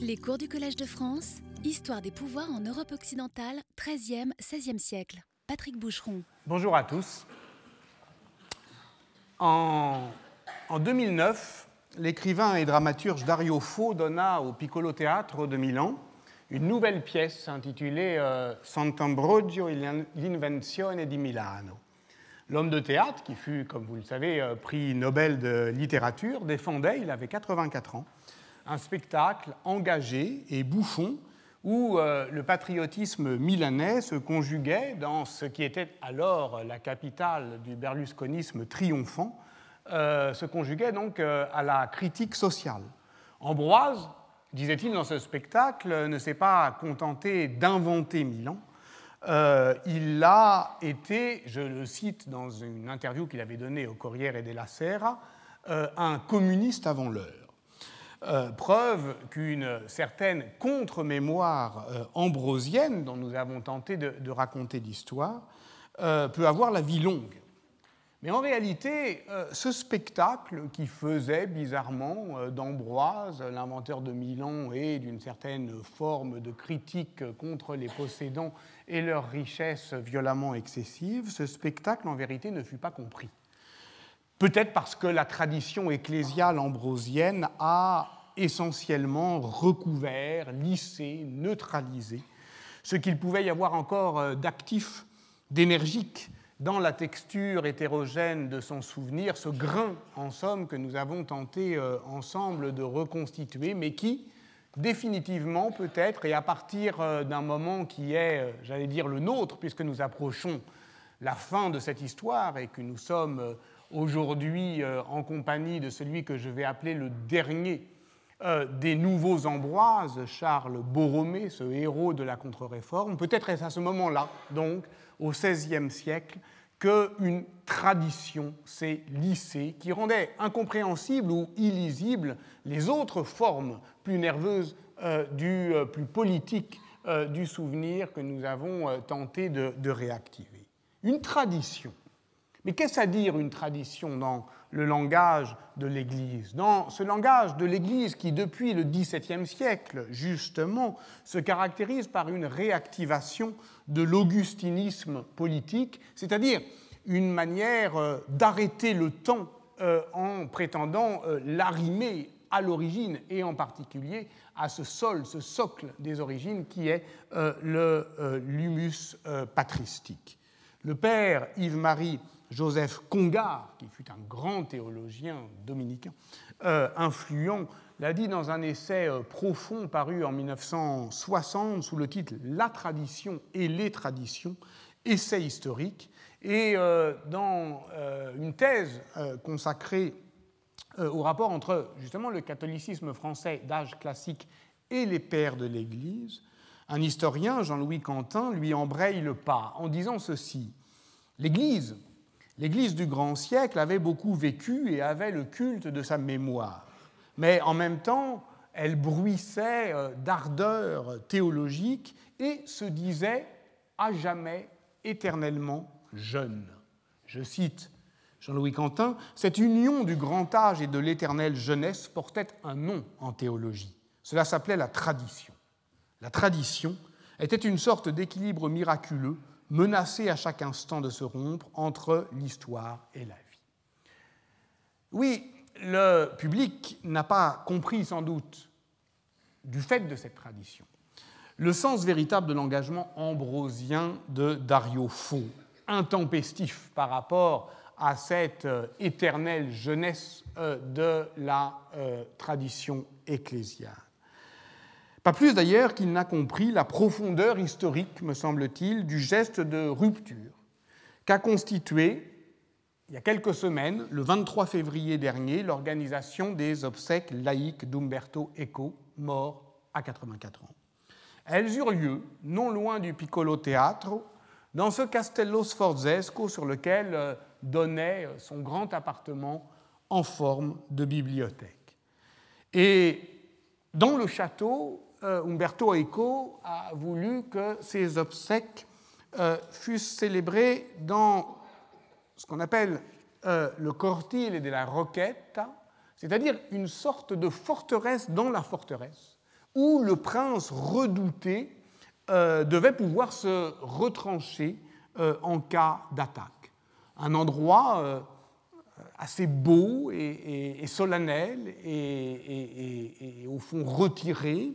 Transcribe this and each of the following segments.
Les cours du Collège de France, Histoire des pouvoirs en Europe occidentale, 13e, 16e siècle. Patrick Boucheron. Bonjour à tous. En, en 2009, l'écrivain et dramaturge Dario Fo donna au Piccolo Théâtre de Milan une nouvelle pièce intitulée euh, Sant'Ambrogio e l'invenzione di Milano. L'homme de théâtre, qui fut, comme vous le savez, euh, prix Nobel de littérature, défendait, il avait 84 ans, un spectacle engagé et bouffon où euh, le patriotisme milanais se conjuguait dans ce qui était alors la capitale du berlusconisme triomphant, euh, se conjuguait donc à la critique sociale. Ambroise, disait-il dans ce spectacle, ne s'est pas contenté d'inventer Milan, euh, il a été, je le cite dans une interview qu'il avait donnée au Corriere della Sera, euh, un communiste avant l'heure. Euh, preuve qu'une certaine contre-mémoire ambrosienne, dont nous avons tenté de raconter l'histoire, peut avoir la vie longue. Mais en réalité, euh, ce spectacle qui faisait bizarrement euh, d'Ambroise, l'inventeur de Milan, et d'une certaine forme de critique contre les possédants et leurs richesses violemment excessives, ce spectacle en vérité ne fut pas compris. Peut-être parce que la tradition ecclésiale ambrosienne a essentiellement recouvert, lissé, neutralisé ce qu'il pouvait y avoir encore euh, d'actif, d'énergique dans la texture hétérogène de son souvenir, ce grain, en somme, que nous avons tenté euh, ensemble de reconstituer, mais qui, définitivement, peut-être, et à partir euh, d'un moment qui est, j'allais dire, le nôtre, puisque nous approchons la fin de cette histoire et que nous sommes aujourd'hui en compagnie de celui que je vais appeler le dernier des nouveaux Ambroises, Charles Borromée, ce héros de la contre-réforme. Peut-être est-ce à ce moment-là, donc, au XVIe siècle qu'une tradition s'est lissée qui rendait incompréhensible ou illisible les autres formes plus nerveuses, euh, du, euh, plus politiques euh, du souvenir que nous avons tenté de réactiver. Une tradition. Mais qu'est-ce à dire une tradition dans le langage de l'Église? Dans ce langage de l'Église qui, depuis le XVIIe siècle, justement, se caractérise par une réactivation de l'augustinisme politique, c'est-à-dire une manière euh, d'arrêter le temps euh, en prétendant euh, l'arrimer à l'origine et en particulier à ce sol, ce socle des origines qui est le l'humus patristique. Le père Yves-Marie Joseph Congar, qui fut un grand théologien dominicain, euh, influent, l'a dit dans un essai euh, profond paru en 1960 sous le titre La tradition et les traditions, essai historique, et euh, dans une thèse consacrée au rapport entre justement le catholicisme français d'âge classique et les pères de l'Église, un historien, Jean-Louis Quentin, lui embraye le pas en disant ceci. L'Église, L'Église du grand siècle avait beaucoup vécu et avait le culte de sa mémoire. Mais en même temps, elle bruissait euh, d'ardeur théologique et se disait à jamais éternellement jeune. Je cite Jean-Louis Quentin, Cette union du grand âge et de l'éternelle jeunesse portait un nom en théologie. Cela s'appelait la tradition. La tradition était une sorte d'équilibre miraculeux menacé à chaque instant de se rompre entre l'histoire et la vie. Oui, le public n'a pas compris sans doute, du fait de cette tradition, le sens véritable de l'engagement ambrosien de Dario Fo, intempestif par rapport à cette euh, éternelle jeunesse euh, de la euh, tradition ecclésiale. Pas plus d'ailleurs qu'il n'a compris la profondeur historique, me semble-t-il, du geste de rupture qu'a constitué, il y a quelques semaines, le 23 février dernier, l'organisation des obsèques laïques d'Umberto Eco, mort à 84 ans. Elles eurent lieu non loin du Piccolo Teatro, dans ce Castello Sforzesco sur lequel euh, donnait son grand appartement en forme de bibliothèque. Et dans le château, euh, Umberto Eco a voulu que ces obsèques euh, fussent célébrées dans ce qu'on appelle euh, le cortile de la roquette, c'est-à-dire une sorte de forteresse dans la forteresse, où le prince redouté devait pouvoir se retrancher en cas d'attaque. Un endroit assez beau et, solennel et, au fond retiré,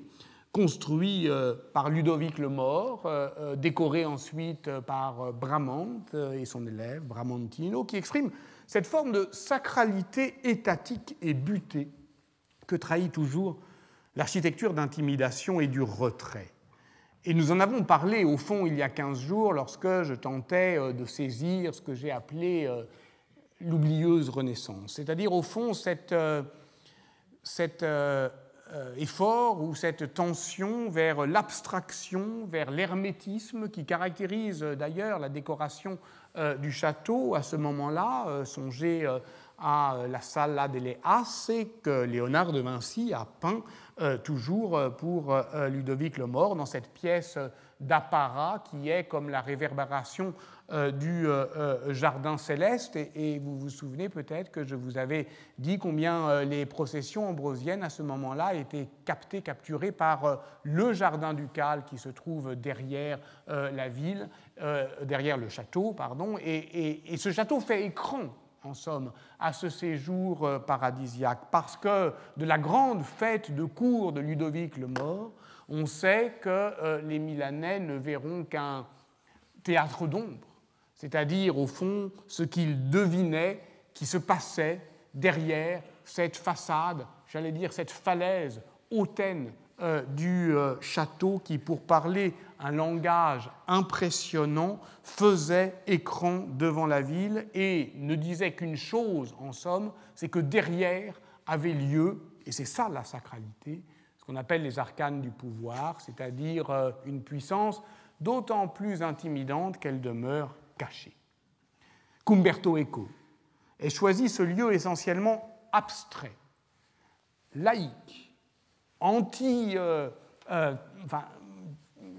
construit euh, par Ludovic le Mort, euh, euh, décoré ensuite par Bramante et son élève Bramantino, qui exprime cette forme de sacralité étatique et butée que trahit toujours l'architecture d'intimidation et du retrait. Et nous en avons parlé au fond il y a 15 jours lorsque je tentais de saisir ce que j'ai appelé l'oublieuse renaissance, c'est-à-dire au fond cet euh, euh, effort ou cette tension vers l'abstraction, vers l'hermétisme qui caractérise d'ailleurs la décoration du château à ce moment-là. songez à la Sala delle Asse que Léonard de Vinci a peint toujours pour Ludovic le Mort dans cette pièce d'apparat qui est comme la réverbération euh, du euh, euh, jardin céleste. Et, vous vous souvenez peut-être que je vous avais dit combien les processions ambrosiennes à ce moment-là étaient captées, capturées par le jardin ducal qui se trouve derrière la ville, derrière le château, pardon. Et, et, ce château fait écran en somme, à ce séjour paradisiaque, parce que de la grande fête de cour de Ludovic le Mort, on sait que les Milanais ne verront qu'un théâtre d'ombre, c'est-à-dire au fond ce qu'ils devinaient qui se passait derrière cette façade, j'allais dire cette falaise hautaine euh, du euh, château qui, pour parler un langage impressionnant, faisait écran devant la ville et ne disait qu'une chose, en somme, c'est que derrière avait lieu, et c'est ça la sacralité, ce qu'on appelle les arcanes du pouvoir, c'est-à-dire euh, une puissance d'autant plus intimidante qu'elle demeure Cumberto Eco ait choisi ce lieu essentiellement abstrait, laïque, anti, euh, euh,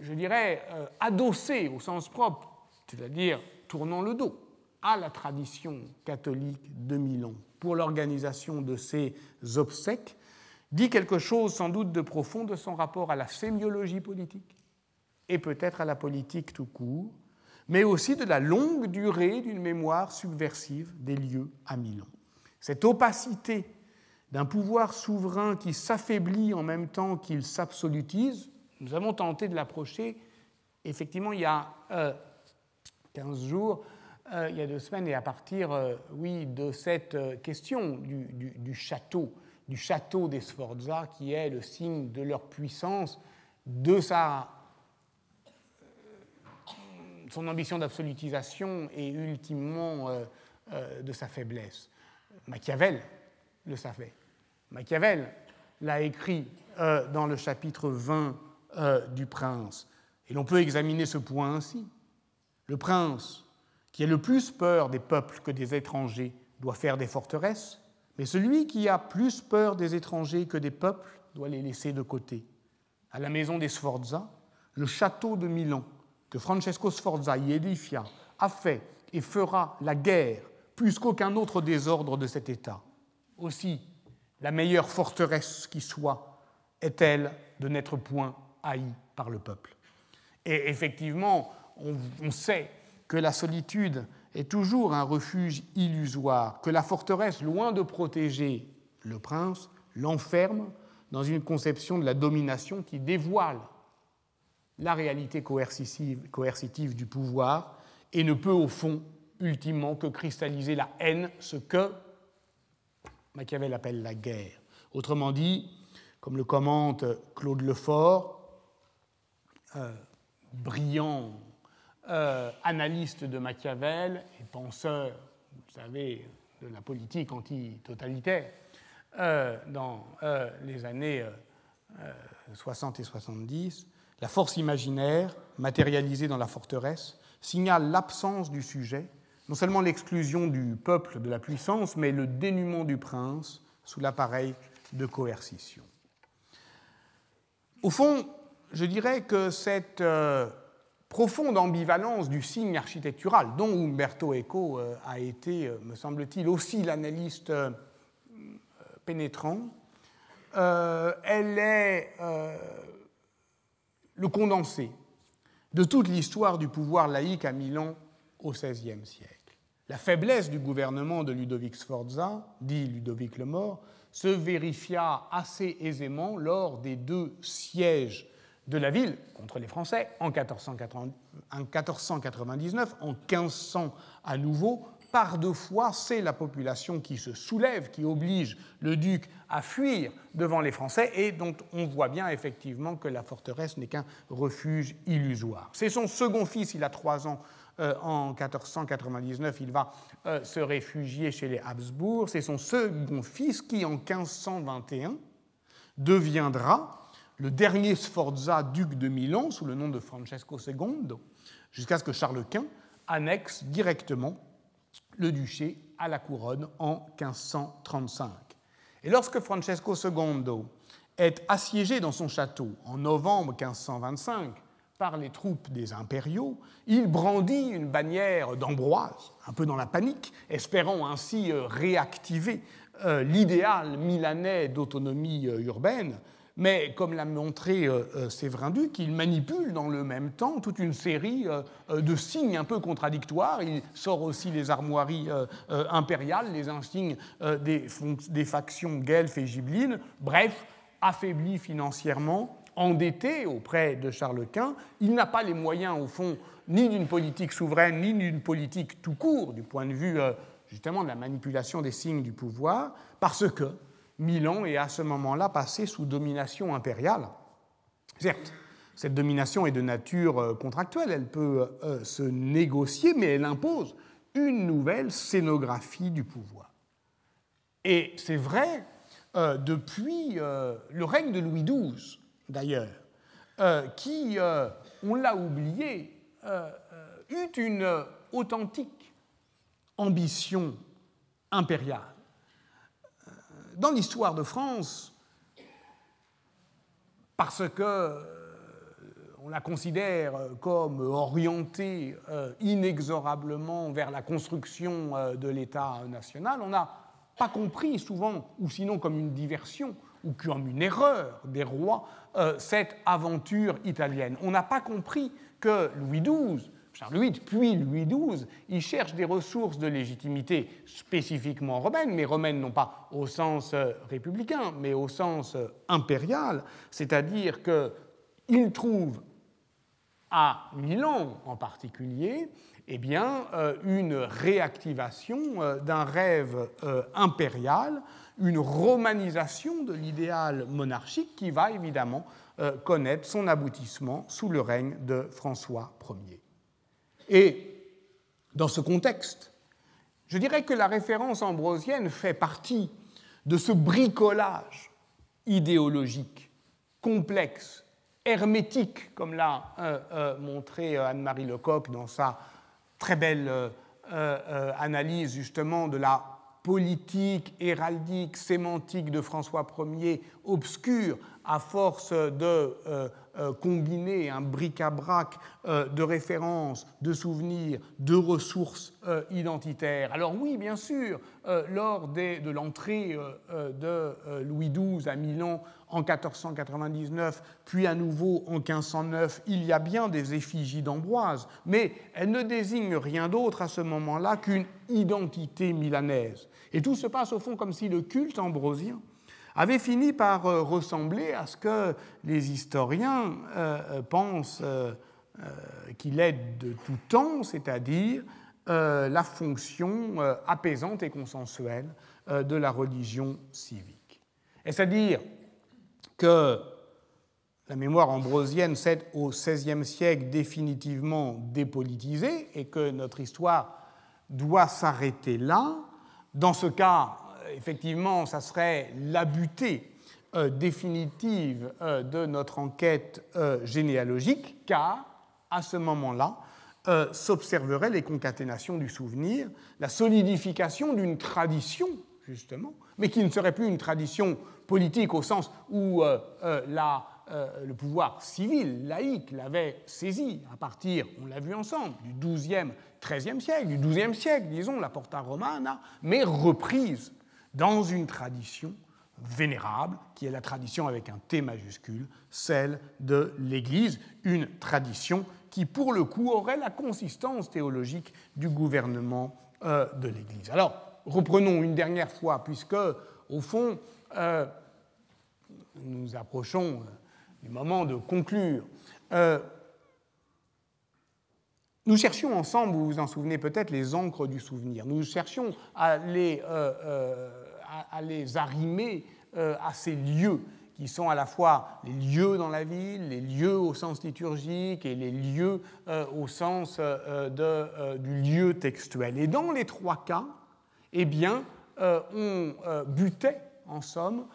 je dirais, adossé au sens propre, c'est-à-dire tournant le dos à la tradition catholique de Milan pour l'organisation de ces obsèques, dit quelque chose sans doute de profond de son rapport à la sémiologie politique et peut-être à la politique tout court, mais aussi de la longue durée d'une mémoire subversive des lieux à Milan. Cette opacité d'un pouvoir souverain qui s'affaiblit en même temps qu'il s'absolutise, nous avons tenté de l'approcher effectivement il y a 15 euh, jours, euh, il y a deux semaines, et à partir euh, oui, de cette question du château du château des Sforza, qui est le signe de leur puissance, de sa, euh, son ambition d'absolutisation et ultimement euh, euh, de sa faiblesse. Machiavel le savait. Machiavel l'a écrit dans le chapitre 20 du Prince. Et l'on peut examiner ce point ainsi. Le prince, qui a le plus peur des peuples que des étrangers, doit faire des forteresses, mais celui qui a plus peur des étrangers que des peuples doit les laisser de côté. À la maison des Sforza, le château de Milan, que Francesco Sforza y édifia, a fait et fera la guerre plus qu'aucun autre désordre de cet État. Aussi, la meilleure forteresse qui soit est-elle de n'être point haïe par le peuple. Et effectivement, on, on sait que la solitude est toujours un refuge illusoire, que la forteresse, loin de protéger le prince, l'enferme dans une conception de la domination qui dévoile la réalité coercitive, du pouvoir et ne peut au fond ultimement que cristalliser la haine, ce que Machiavel appelle la guerre. Autrement dit, comme le commente Claude Lefort, euh, brillant euh, analyste de Machiavel et penseur, vous savez, de la politique anti-totalitaire euh, dans euh, les années 60 et 70, la force imaginaire, matérialisée dans la forteresse, signale l'absence du sujet, non seulement l'exclusion du peuple de la puissance, mais le dénuement du prince sous l'appareil de coercition. Au fond, je dirais que cette profonde ambivalence du signe architectural, dont Umberto Eco euh, a été, euh, me semble-t-il, aussi l'analyste euh, pénétrant, elle est le condensé de toute l'histoire du pouvoir laïque à Milan au XVIe siècle. La faiblesse du gouvernement de Ludovic Sforza, dit Ludovic le Mort, se vérifia assez aisément lors des deux sièges de la ville contre les Français en 1499, en 1500 à nouveau. Par deux fois, c'est la population qui se soulève, qui oblige le duc à fuir devant les Français et dont on voit bien effectivement que la forteresse n'est qu'un refuge illusoire. C'est son second fils, il a trois ans euh, en 1499, il va euh, se réfugier chez les Habsbourg. C'est son second fils qui, en 1521, deviendra le dernier Sforza, duc de Milan, sous le nom de Francesco II, jusqu'à ce que Charles Quint annexe directement le duché à la couronne en 1535. Et lorsque Francesco II est assiégé dans son château en novembre 1525 par les troupes des impériaux, il brandit une bannière d'Ambroise, un peu dans la panique, espérant ainsi euh, réactiver euh, l'idéal milanais d'autonomie euh, urbaine mais comme l'a montré euh, euh, Séverin Duc, il manipule dans le même temps toute une série euh, de signes un peu contradictoires. Il sort aussi les armoiries impériales, les insignes des, factions guelfes et gibelines. Bref, affaibli financièrement, endetté auprès de Charles Quint, il n'a pas les moyens, au fond, ni d'une politique souveraine, ni d'une politique tout court, du point de vue justement de la manipulation des signes du pouvoir, parce que Milan est à ce moment-là passé sous domination impériale. Certes, cette domination est de nature euh, contractuelle, elle peut euh, se négocier, mais elle impose une nouvelle scénographie du pouvoir. Et c'est vrai euh, depuis le règne de Louis XII, d'ailleurs, qui, on l'a oublié, eut une authentique ambition impériale dans l'histoire de France, parce que euh, on la considère comme orientée euh, inexorablement vers la construction euh, de l'État national, on n'a pas compris souvent, ou sinon comme une diversion, ou comme une erreur des rois, cette aventure italienne. On n'a pas compris que Louis XII Charles puis Louis XII, ils cherchent des ressources de légitimité spécifiquement romaines, mais romaines non pas au sens euh, républicain, mais au sens euh, impérial, c'est-à-dire qu'ils trouvent à Milan en particulier eh bien, euh, une réactivation d'un rêve impérial, une romanisation de l'idéal monarchique qui va évidemment connaître son aboutissement sous le règne de François Ier. Et dans ce contexte, je dirais que la référence ambrosienne fait partie de ce bricolage idéologique, complexe, hermétique, comme l'a euh, euh, montré euh, Anne-Marie Lecoq dans sa très belle analyse justement de la politique, héraldique, sémantique de François Ier, obscure à force de euh, combiner un bric-à-brac euh, de références, de souvenirs, de ressources euh, identitaires. Alors oui, bien sûr, lors de l'entrée de Louis XII à Milan en 1499, puis à nouveau en 1509, il y a bien des effigies d'Ambroise, mais elles ne désignent rien d'autre à ce moment-là qu'une identité milanaise. Et tout se passe au fond comme si le culte ambrosien avait fini par euh, ressembler à ce que les historiens euh, euh, pensent qu'il est de tout temps, c'est-à-dire la fonction apaisante et consensuelle de la religion civique. C'est-à-dire que la mémoire ambrosienne s'est au XVIe siècle définitivement dépolitisée et que notre histoire doit s'arrêter là? Dans ce cas, effectivement, ça serait la butée euh, définitive euh, de notre enquête euh, généalogique, car à ce moment-là, s'observeraient les concaténations du souvenir, la solidification d'une tradition, justement, mais qui ne serait plus une tradition politique au sens où le pouvoir civil, laïque, l'avait saisi à partir, on l'a vu ensemble, du XIIe, XIIIe siècle, du XIIe siècle, disons, la Porta Romana, mais reprise dans une tradition vénérable, qui est la tradition avec un T majuscule, celle de l'Église, une tradition qui, pour le coup, aurait la consistance théologique du gouvernement euh, de l'Église. Alors, reprenons une dernière fois, puisque, au fond, euh, nous approchons euh, du moment de conclure. Nous cherchions ensemble, vous vous en souvenez peut-être, les encres du souvenir. Nous cherchions à les, à les arrimer à ces lieux qui sont à la fois les lieux dans la ville, les lieux au sens liturgique et les lieux euh, au sens euh, euh, du lieu textuel. Et dans les trois cas, eh bien, on butait, en somme,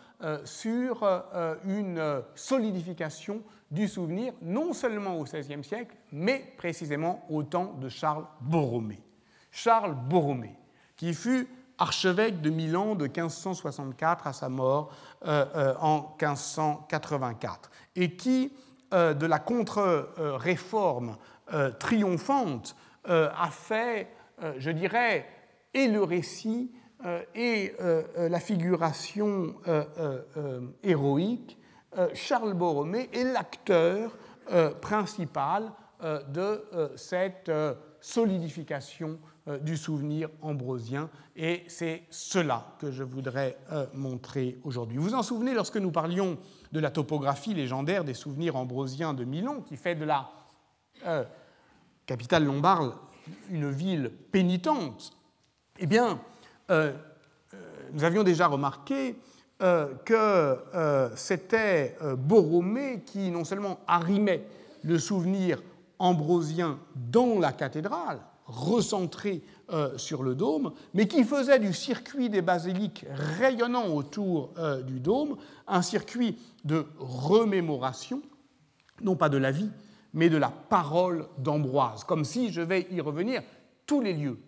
sur une solidification du souvenir, non seulement au XVIe siècle, mais précisément au temps de Charles Borromée. Charles Borromée, qui fut archevêque de Milan de 1564 à sa mort euh, euh, en 1584, et qui, euh, de la contre-réforme triomphante, a fait, je dirais, et le récit et la figuration héroïque, Charles Borromée est l'acteur principal de cette solidification euh, du souvenir ambrosien, et c'est cela que je voudrais euh, montrer aujourd'hui. Vous vous en souvenez lorsque nous parlions de la topographie légendaire des souvenirs ambrosiens de Milan, qui fait de la euh, capitale lombarde une ville pénitente Eh bien, nous avions déjà remarqué que c'était Borromée qui non seulement arrimait le souvenir ambrosien dans la cathédrale, recentré euh, sur le dôme, mais qui faisait du circuit des basiliques rayonnant autour euh, du dôme un circuit de remémoration, non pas de la vie, mais de la parole d'Ambroise, comme si, je vais y revenir, tous les lieux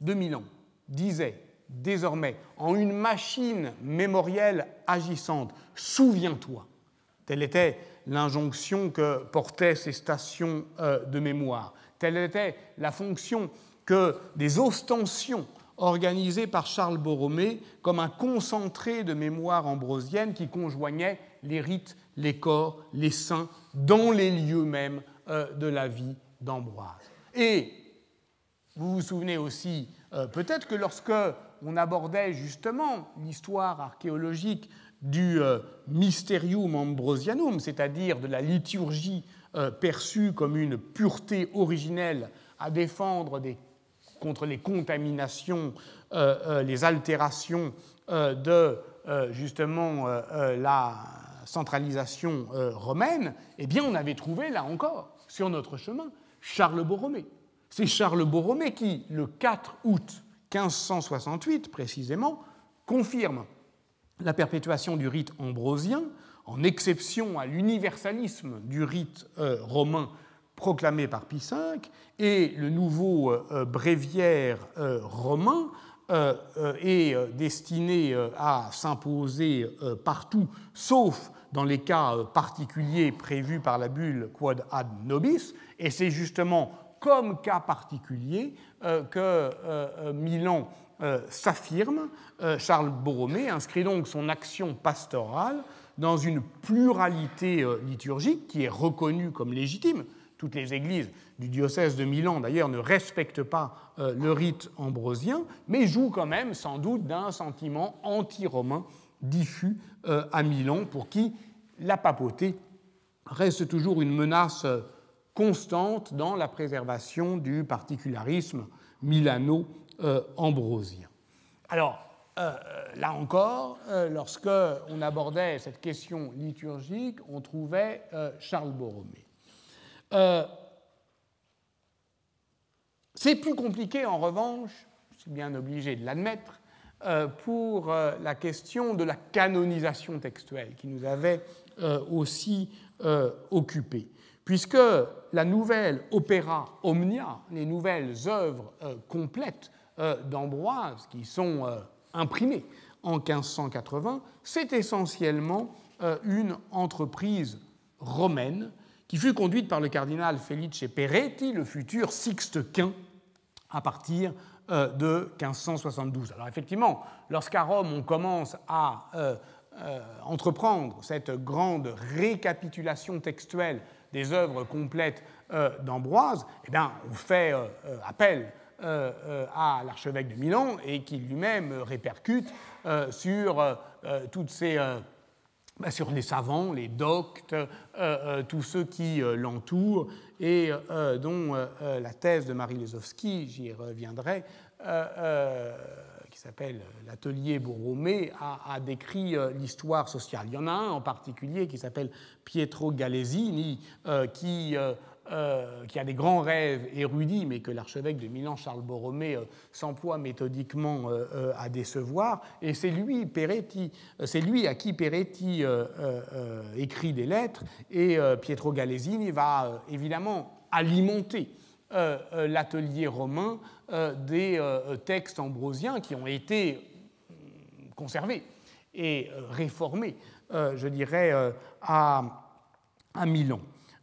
de Milan disaient désormais en une machine mémorielle agissante, souviens-toi. Telle était l'injonction que portaient ces stations euh, de mémoire. Telle était la fonction que des ostensions organisées par Charles Borromée comme un concentré de mémoire ambrosienne qui conjoignait les rites, les corps, les saints dans les lieux mêmes euh, de la vie d'Ambroise. Et vous vous souvenez aussi euh, peut-être que lorsque on abordait justement l'histoire archéologique du euh, Mysterium Ambrosianum, c'est-à-dire de la liturgie euh, perçue comme une pureté originelle à défendre contre les contaminations, euh, les altérations de justement la centralisation romaine, eh bien on avait trouvé là encore, sur notre chemin, Charles Borromée. C'est Charles Borromée qui, le 4 août 1568 précisément, confirme la perpétuation du rite ambrosien en exception à l'universalisme du rite euh, romain proclamé par Pie V, et le nouveau euh, euh, bréviaire romain est destiné à s'imposer partout, sauf dans les cas particuliers prévus par la bulle Quod ad nobis, et c'est justement comme cas particulier que Milan s'affirme. Charles Borromée inscrit donc son action pastorale dans une pluralité euh, liturgique qui est reconnue comme légitime. Toutes les églises du diocèse de Milan, d'ailleurs, ne respectent pas euh, le rite ambrosien, mais jouent quand même sans doute d'un sentiment anti-romain diffus euh, à Milan, pour qui la papauté reste toujours une menace constante dans la préservation du particularisme milano-ambrosien. Alors, euh, là encore, euh, lorsque on abordait cette question liturgique, on trouvait euh, Charles Borromée. C'est plus compliqué, en revanche, je suis bien obligé de l'admettre, pour la question de la canonisation textuelle qui nous avait aussi occupés, puisque la nouvelle opéra Omnia, les nouvelles œuvres complètes d'Ambroise, qui sont imprimé en 1580, c'est essentiellement euh, une entreprise romaine qui fut conduite par le cardinal Felice Peretti, le futur Sixte Quint, à partir euh, de 1572. Alors effectivement, lorsqu'à Rome on commence à euh, entreprendre cette grande récapitulation textuelle des œuvres complètes d'Ambroise, eh bien, on fait appel à l'archevêque de Milan et qui lui-même répercute sur toutes ces bah, sur les savants, les doctes, euh, euh, tous ceux qui euh, l'entourent, et dont la thèse de Marie Lesowski, j'y reviendrai, s'appelle L'atelier Borromée, a, décrit l'histoire sociale. Il y en a un en particulier qui s'appelle Pietro Galesini, qui euh, qui a des grands rêves érudits, mais que l'archevêque de Milan, Charles Borromée, euh, s'emploie méthodiquement euh, à décevoir. Et c'est lui, Peretti, c'est lui à qui Peretti écrit des lettres, et Pietro Galesini va évidemment alimenter l'atelier romain des textes ambrosiens qui ont été conservés et réformés, je dirais, à, Milan.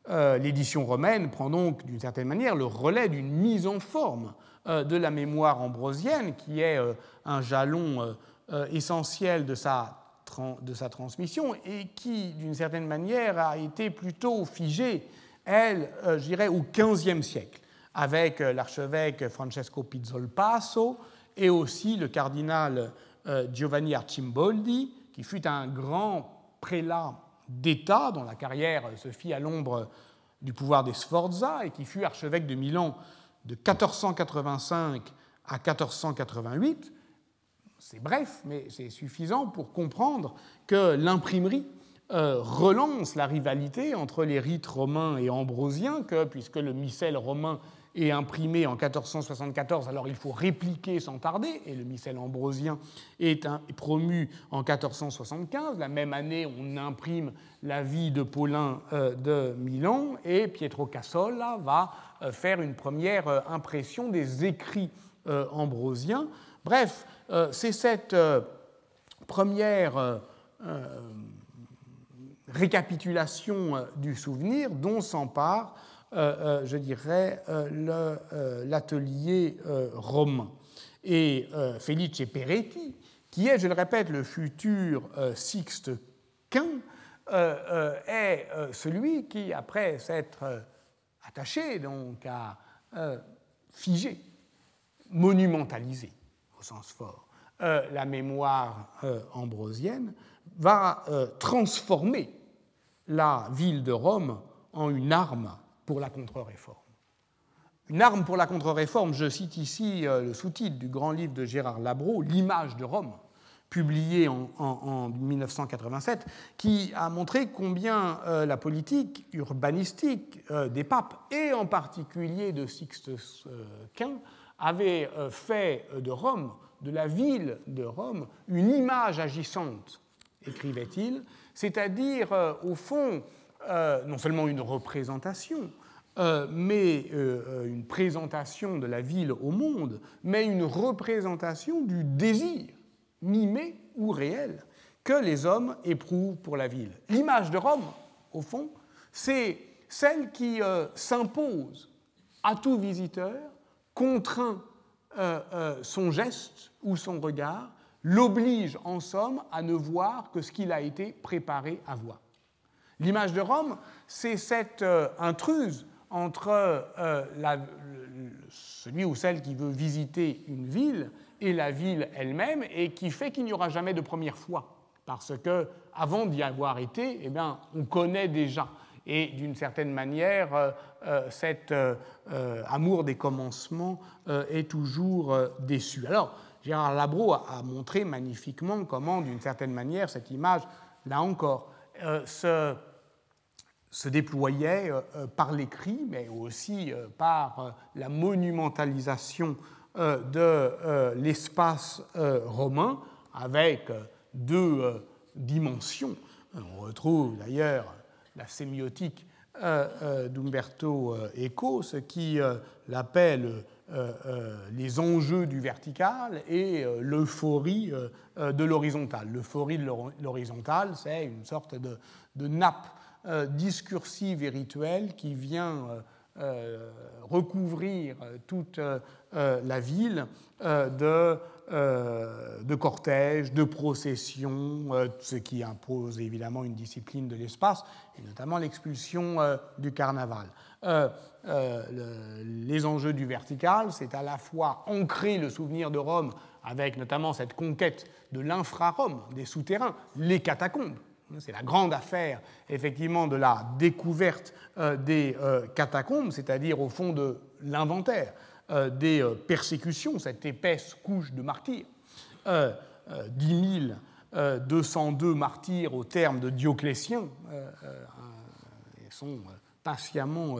Euh, l'édition romaine prend donc d'une certaine manière le relais d'une mise en forme euh, de la mémoire ambrosienne, qui est euh, un jalon essentiel de sa, de sa, transmission et qui, d'une certaine manière, a été plutôt figée, elle, je dirais, au XVe siècle, avec l'archevêque Francesco Pizzolpasso et aussi le cardinal Giovanni Arcimboldi, qui fut un grand prélat d'État dont la carrière se fit à l'ombre du pouvoir des Sforza et qui fut archevêque de Milan de 1485 à 1488. C'est bref, mais c'est suffisant pour comprendre que l'imprimerie euh, relance la rivalité entre les rites romains et ambrosiens, que puisque le missel romain est imprimé en 1474, alors il faut répliquer sans tarder, et le missel ambrosien est, promu en 1475. La même année, on imprime la vie de Paulin euh, de Milan, et Pietro Cassola va euh, faire une première euh, impression des écrits ambrosiens. Bref, c'est cette première récapitulation du souvenir dont s'empare je dirais, euh, l'atelier romain. Et Felice Peretti, qui est, je le répète, le futur Sixte Quint, est celui qui, après s'être attaché donc à figer, monumentaliser au sens fort, la mémoire ambrosienne, va transformer la ville de Rome en une arme pour la contre-réforme. Une arme pour la contre-réforme, je cite ici euh, le sous-titre du grand livre de Gérard Labro, L'image de Rome, publié en, 1987, qui a montré combien euh, la politique urbanistique euh, des papes, et en particulier de Sixte Quint, avait fait de Rome, de la ville de Rome, une image agissante, écrivait-il, c'est-à-dire, au fond, euh, non seulement une représentation, euh, mais euh, une présentation de la ville au monde, mais une représentation du désir, mimé ou réel, que les hommes éprouvent pour la ville. L'image de Rome, au fond, c'est celle qui s'impose à tout visiteur, contraint son geste ou son regard, l'oblige en somme à ne voir que ce qu'il a été préparé à voir. L'image de Rome, c'est cette euh, intruse entre euh, celui ou celle qui veut visiter une ville et la ville elle-même, et qui fait qu'il n'y aura jamais de première fois, parce que avant d'y avoir été, eh bien, on connaît déjà. Et d'une certaine manière, euh, cet amour des commencements est toujours déçu. Alors, Gérard Labro a, montré magnifiquement comment, d'une certaine manière, cette image, là encore, se se déployait euh, euh, par l'écrit, mais aussi euh, par la monumentalisation de l'espace romain, avec deux dimensions. On retrouve d'ailleurs la sémiotique d'Umberto Eco, ce qui l'appelle les enjeux du vertical et l'euphorie de l'horizontal. L'euphorie de l'horizontal, c'est une sorte de nappe euh, discursive et rituelle qui vient euh, euh, recouvrir toute la ville de de cortèges, de processions, ce qui impose évidemment une discipline de l'espace, et notamment l'expulsion du carnaval. les enjeux du vertical, c'est à la fois ancrer le souvenir de Rome avec notamment cette conquête de l'infra-Rome, des souterrains, les catacombes, c'est la grande affaire, effectivement, de la découverte euh, des euh, catacombes, c'est-à-dire au fond de l'inventaire euh, des persécutions, cette épaisse couche de martyrs. 10 202 martyrs au terme de Dioclétien sont patiemment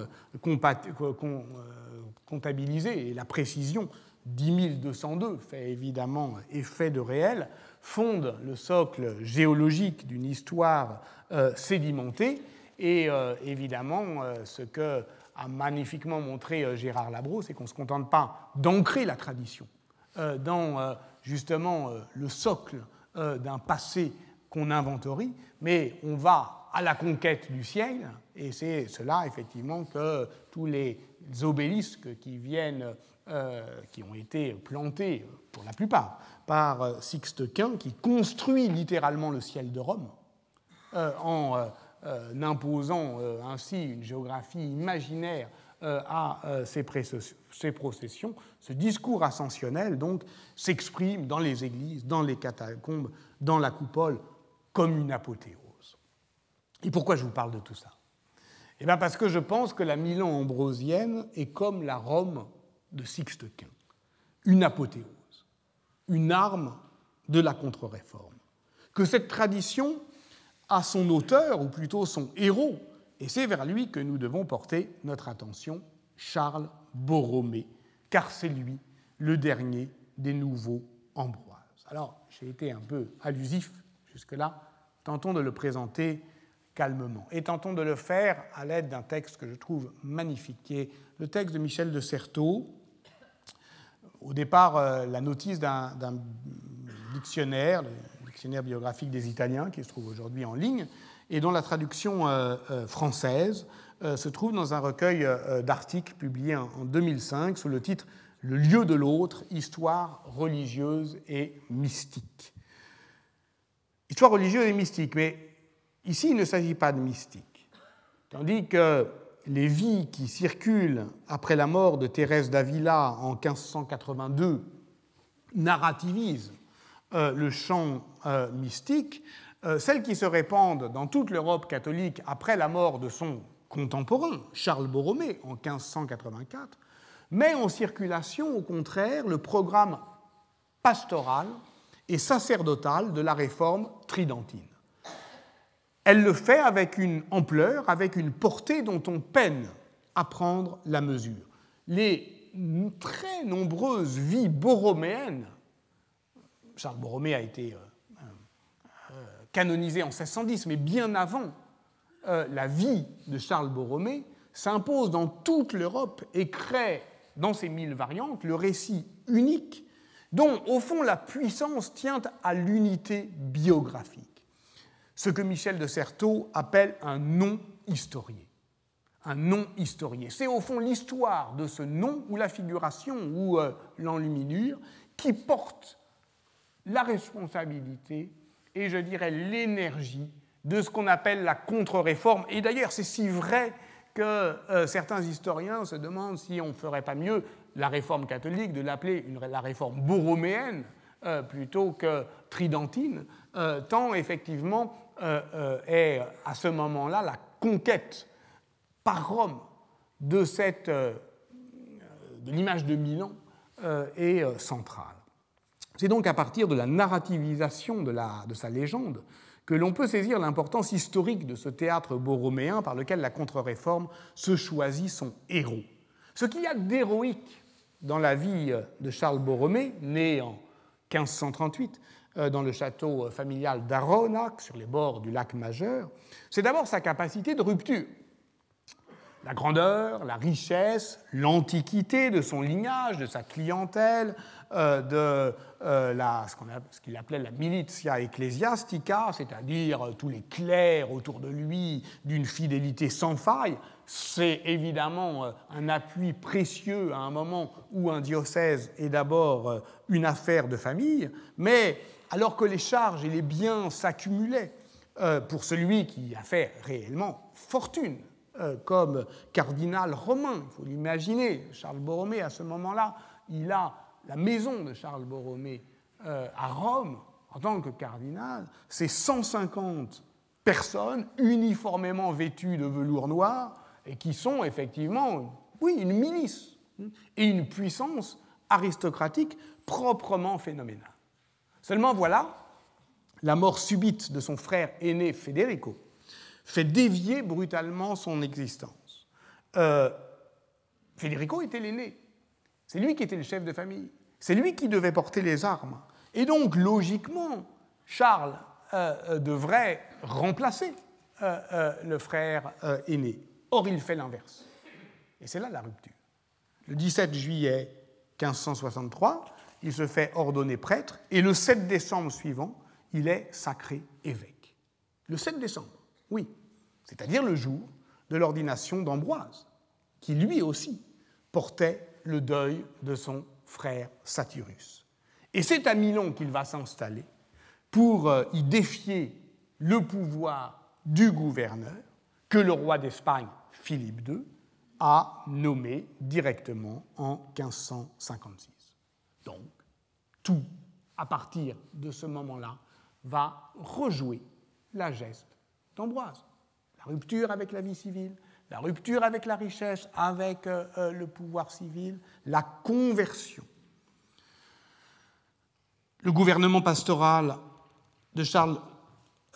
comptabilisés, et la précision 10 202 fait évidemment effet de réel fonde le socle géologique d'une histoire euh, sédimentée. Et euh, évidemment, euh, ce que a magnifiquement montré Gérard Labro, c'est qu'on ne se contente pas d'ancrer la tradition dans justement le socle d'un passé qu'on inventorie, mais on va à la conquête du ciel, et c'est cela effectivement que tous les obélisques qui viennent, qui ont été plantés pour la plupart par euh, Sixte Quint, qui construit littéralement le ciel de Rome euh, en euh, imposant ainsi une géographie imaginaire à ces, processions. Ce discours ascensionnel, donc, s'exprime dans les églises, dans les catacombes, dans la coupole, comme une apothéose. Et pourquoi je vous parle de tout ça? Eh bien parce que je pense que la Milan ambrosienne est comme la Rome de Sixte Quint, une apothéose une arme de la contre-réforme. Que cette tradition a son auteur, ou plutôt son héros, et c'est vers lui que nous devons porter notre attention, Charles Borromée, car c'est lui le dernier des nouveaux Ambroises. Alors, j'ai été un peu allusif jusque-là, tentons de le présenter calmement, et tentons de le faire à l'aide d'un texte que je trouve magnifique, qui est le texte de Michel de Certeau, au départ euh, la notice d'un dictionnaire, le dictionnaire biographique des Italiens, qui se trouve aujourd'hui en ligne, et dont la traduction euh, euh, française se trouve dans un recueil d'articles publié en 2005 sous le titre Le lieu de l'autre, histoire religieuse et mystique. Histoire religieuse et mystique, mais ici il ne s'agit pas de mystique. Tandis que les vies qui circulent après la mort de Thérèse d'Avila en 1582 narrativisent euh, le champ euh, mystique, euh, celles qui se répandent dans toute l'Europe catholique après la mort de son contemporain, Charles Borromée, en 1584, met en circulation, au contraire, le programme pastoral et sacerdotal de la réforme tridentine. Elle le fait avec une ampleur, avec une portée dont on peine à prendre la mesure. Les très nombreuses vies borroméennes, Charles Borromée a été euh, euh, canonisé en 1610, mais bien avant euh, la vie de Charles Borromée, s'impose dans toute l'Europe et crée dans ses mille variantes le récit unique dont, au fond, la puissance tient à l'unité biographique ce que Michel de Certeau appelle un non-historié. Un non-historié. C'est au fond l'histoire de ce nom ou la figuration ou euh, l'enluminure qui porte la responsabilité et je dirais l'énergie de ce qu'on appelle la contre-réforme. Et d'ailleurs, c'est si vrai que euh, certains historiens se demandent si on ne ferait pas mieux la réforme catholique de l'appeler la réforme borroméenne euh, plutôt que tridentine, tant effectivement euh, euh, est à ce moment-là la conquête par Rome de, cette, euh, de l'image de Milan est centrale. C'est donc à partir de la narrativisation de, la, de sa légende que l'on peut saisir l'importance historique de ce théâtre borroméen par lequel la contre-réforme se choisit son héros. Ce qu'il y a d'héroïque dans la vie de Charles Borromée, né en 1538, euh, dans le château familial d'Aronac, sur les bords du lac Majeur, c'est d'abord sa capacité de rupture. la grandeur, la richesse, l'antiquité de son lignage, de sa clientèle, euh, de euh, ce qu'il appelait la militia ecclesiastica, c'est-à-dire tous les clercs autour de lui d'une fidélité sans faille. C'est évidemment euh, un appui précieux à un moment où un diocèse est d'abord une affaire de famille, mais alors que les charges et les biens s'accumulaient pour celui qui a fait réellement fortune euh, comme cardinal romain. Il faut l'imaginer. Charles Borromée, à ce moment-là, il a la maison de Charles Borromée euh, à Rome en tant que cardinal. C'est 150 personnes uniformément vêtues de velours noir et qui sont effectivement, oui, une milice et une puissance aristocratique proprement phénoménale. Seulement voilà, la mort subite de son frère aîné Federico fait dévier brutalement son existence. Euh, Federico était l'aîné. C'est lui qui était le chef de famille. C'est lui qui devait porter les armes. Et donc, logiquement, Charles euh, euh, devrait remplacer le frère aîné. Or, il fait l'inverse. Et c'est là la rupture. Le 17 juillet 1563, il se fait ordonner prêtre et le 7 décembre suivant, il est sacré évêque. Le 7 décembre. Oui, c'est-à-dire le jour de l'ordination d'Ambroise, qui lui aussi portait le deuil de son frère Satyrus. Et c'est à Milan qu'il va s'installer pour euh, y défier le pouvoir du gouverneur que le roi d'Espagne, Philippe II, a nommé directement en 1556. Donc, tout, à partir de ce moment-là, va rejouer la geste d'Ambroise. La rupture avec la vie civile, la rupture avec la richesse, avec euh, euh, le pouvoir civil, la conversion. Le gouvernement pastoral de Charles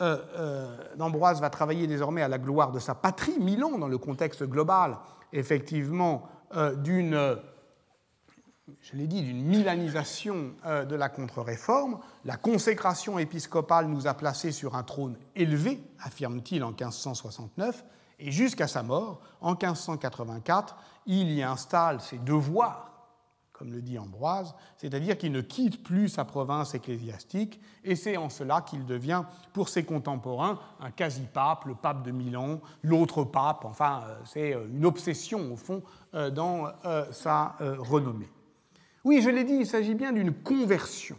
euh, d'Ambroise va travailler désormais à la gloire de sa patrie, Milan, dans le contexte global, effectivement, d'une je l'ai dit, d'une milanisation euh, de la contre-réforme. La consécration épiscopale nous a placés sur un trône élevé, affirme-t-il en 1569, et jusqu'à sa mort, en 1584, il y installe ses devoirs, comme le dit Ambroise, c'est-à-dire qu'il ne quitte plus sa province ecclésiastique, et c'est en cela qu'il devient, pour ses contemporains, un quasi-pape, le pape de Milan, l'autre pape, enfin, euh, c'est euh, une obsession, au fond, dans sa renommée. Oui, je l'ai dit, il s'agit bien d'une conversion.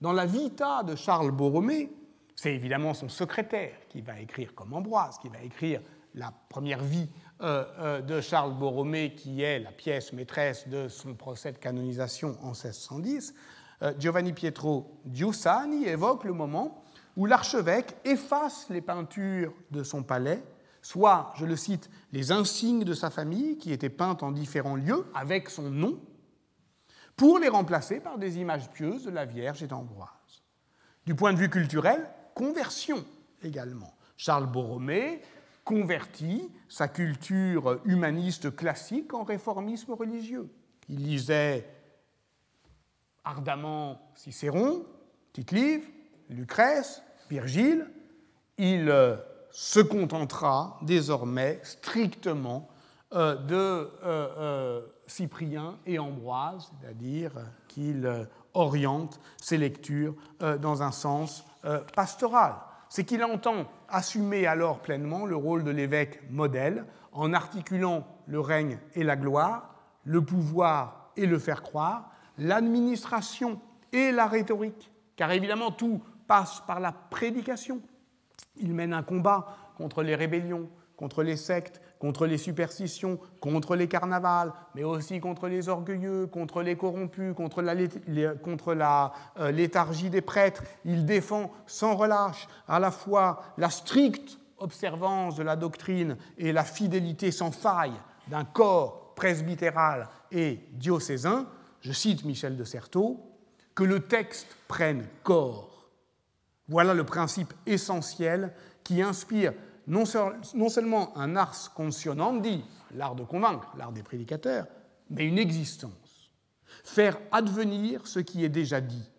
Dans la Vita de Charles Borromée, c'est évidemment son secrétaire qui va écrire comme Ambroise, qui va écrire la première vie euh, euh, de Charles Borromée, qui est la pièce maîtresse de son procès de canonisation en 1610. Euh, Giovanni Pietro Giussani évoque le moment où l'archevêque efface les peintures de son palais, soit, je le cite, les insignes de sa famille qui étaient peintes en différents lieux avec son nom, pour les remplacer par des images pieuses de la Vierge et d'Ambroise. Du point de vue culturel, conversion également. Charles Borromée convertit sa culture humaniste classique en réformisme religieux. Il lisait ardemment Cicéron, Tite-Live, Lucrèce, Virgile. Il se contentera désormais strictement de euh, Cyprien et Ambroise, c'est-à-dire qu'il euh, oriente ses lectures euh, dans un sens euh, pastoral. C'est qu'il entend assumer alors pleinement le rôle de l'évêque modèle en articulant le règne et la gloire, le pouvoir et le faire croire, l'administration et la rhétorique, car évidemment tout passe par la prédication. Il mène un combat contre les rébellions, contre les sectes, contre les superstitions, contre les carnavals, mais aussi contre les orgueilleux, contre les corrompus, contre la, euh, léthargie des prêtres. Il défend sans relâche à la fois la stricte observance de la doctrine et la fidélité sans faille d'un corps presbytéral et diocésain. Je cite Michel de Certeau, que le texte prenne corps. Voilà le principe essentiel qui inspire non, seulement un ars contionandi, l'art de convaincre, l'art des prédicateurs, mais une existence. Faire advenir ce qui est déjà dit.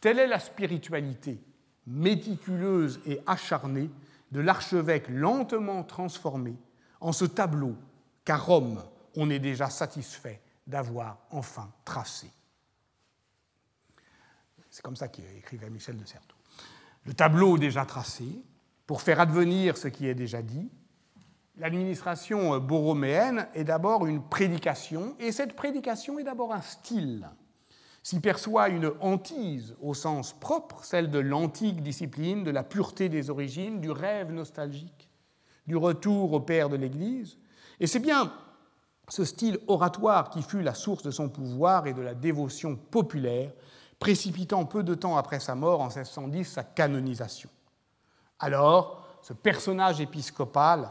Telle est la spiritualité méticuleuse et acharnée de l'archevêque lentement transformé en ce tableau qu'à Rome, on est déjà satisfait d'avoir enfin tracé. C'est comme ça qu'écrivait Michel de Certeau. Le tableau déjà tracé, pour faire advenir ce qui est déjà dit, l'administration borroméenne est d'abord une prédication, et cette prédication est d'abord un style. S'y perçoit une hantise au sens propre, celle de l'antique discipline, de la pureté des origines, du rêve nostalgique, du retour au père de l'Église. Et c'est bien ce style oratoire qui fut la source de son pouvoir et de la dévotion populaire, précipitant peu de temps après sa mort, en 1610, sa canonisation. Alors, ce personnage épiscopal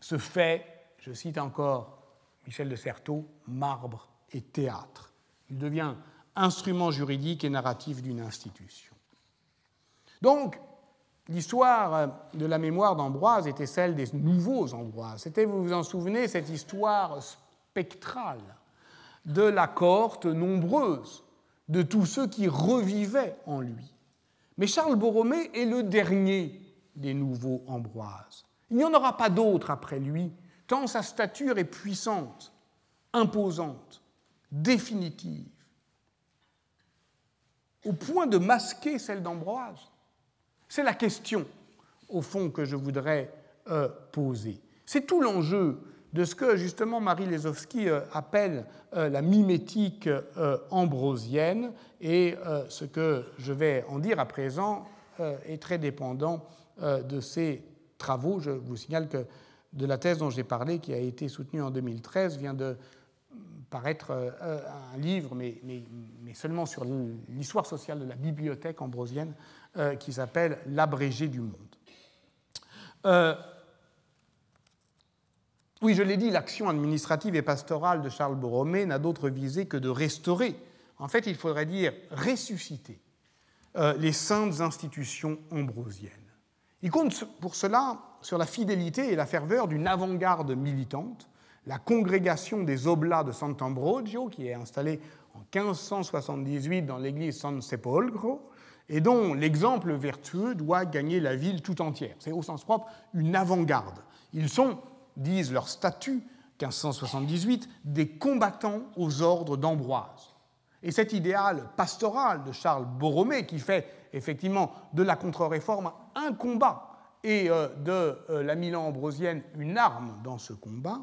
se fait, je cite encore Michel de Certeau, marbre et théâtre. Il devient instrument juridique et narratif d'une institution. Donc, l'histoire de la mémoire d'Ambroise était celle des nouveaux Ambroises. C'était, vous vous en souvenez, cette histoire spectrale de la cohorte nombreuse de tous ceux qui revivaient en lui. Mais Charles Borromée est le dernier des nouveaux Ambroises. Il n'y en aura pas d'autre après lui, tant sa stature est puissante, imposante, définitive, au point de masquer celle d'Ambroise. C'est la question, au fond, que je voudrais euh, poser. C'est tout l'enjeu de ce que justement Marie Lesowski euh, appelle euh, la mimétique euh, ambrosienne, et ce que je vais en dire à présent est très dépendant de ces travaux. Je vous signale que de la thèse dont j'ai parlé, qui a été soutenue en 2013, vient de paraître un livre, mais, mais seulement sur l'histoire sociale de la bibliothèque ambrosienne, qui s'appelle L'abrégé du monde. Oui, je l'ai dit, l'action administrative et pastorale de Charles Borromée n'a d'autre visée que de restaurer, en fait il faudrait dire ressusciter, euh, les saintes institutions ambrosiennes. Il compte pour cela sur la fidélité et la ferveur d'une avant-garde militante, la congrégation des Oblats de Sant'Ambrogio, qui est installée en 1578 dans l'église San Sepolcro, et dont l'exemple vertueux doit gagner la ville tout entière. C'est au sens propre une avant-garde. Ils sont disent leur statut, 1578, des combattants aux ordres d'Ambroise. Et cet idéal pastoral de Charles Borromée, qui fait effectivement de la contre-réforme un combat et euh, de euh, la Milan ambrosienne une arme dans ce combat,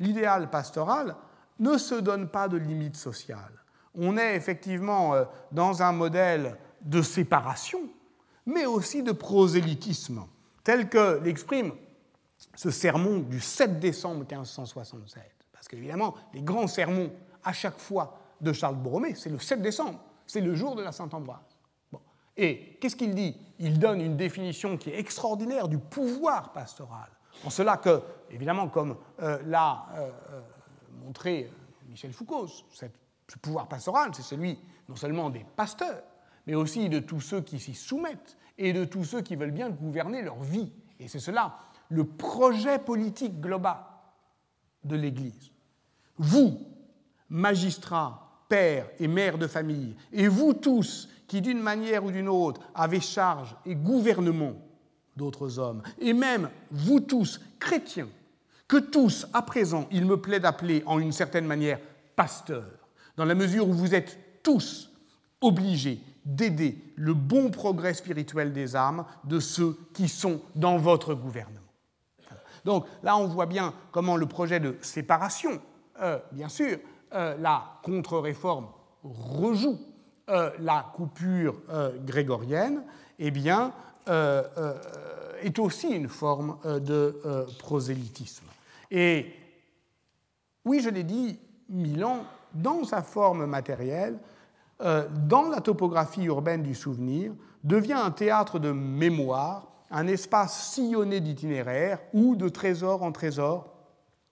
l'idéal pastoral ne se donne pas de limite sociale. On est effectivement euh, dans un modèle de séparation, mais aussi de prosélytisme, tel que l'exprime ce sermon du 7 décembre 1567. Parce qu'évidemment, les grands sermons, à chaque fois, de Charles Borromée, c'est le 7 décembre, c'est le jour de la Sainte-Ambroise. Et qu'est-ce qu'il dit? Il donne une définition qui est extraordinaire du pouvoir pastoral. En cela que, évidemment, comme euh, l'a euh, euh, montré Michel Foucault, ce pouvoir pastoral, c'est celui non seulement des pasteurs, mais aussi de tous ceux qui s'y soumettent et de tous ceux qui veulent bien gouverner leur vie. Et c'est cela le projet politique global de l'Église. Vous, magistrats, pères et mères de famille, et vous tous qui d'une manière ou d'une autre avez charge et gouvernement d'autres hommes, et même vous tous, chrétiens, que tous, à présent, il me plaît d'appeler en une certaine manière pasteurs, dans la mesure où vous êtes tous obligés d'aider le bon progrès spirituel des âmes de ceux qui sont dans votre gouvernement. Donc là, on voit bien comment le projet de séparation, euh, bien sûr, euh, la contre-réforme rejoue euh, la coupure grégorienne, eh bien, est aussi une forme de prosélytisme. Et oui, je l'ai dit, Milan, dans sa forme matérielle, dans la topographie urbaine du souvenir, devient un théâtre de mémoire un espace sillonné d'itinéraires où, de trésor en trésor,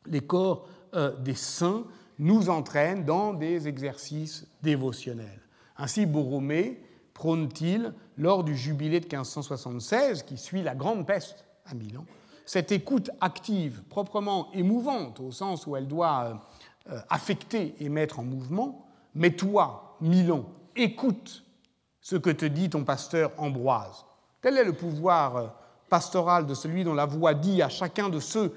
les corps euh, des saints nous entraînent dans des exercices dévotionnels. Ainsi, Borromée prône-t-il, lors du jubilé de 1576, qui suit la grande peste à Milan, cette écoute active, proprement émouvante, au sens où elle doit euh, euh, affecter et mettre en mouvement, mais toi, Milan, écoute ce que te dit ton pasteur Ambroise. Tel est le pouvoir euh, pastoral de celui dont la voix dit à chacun de ceux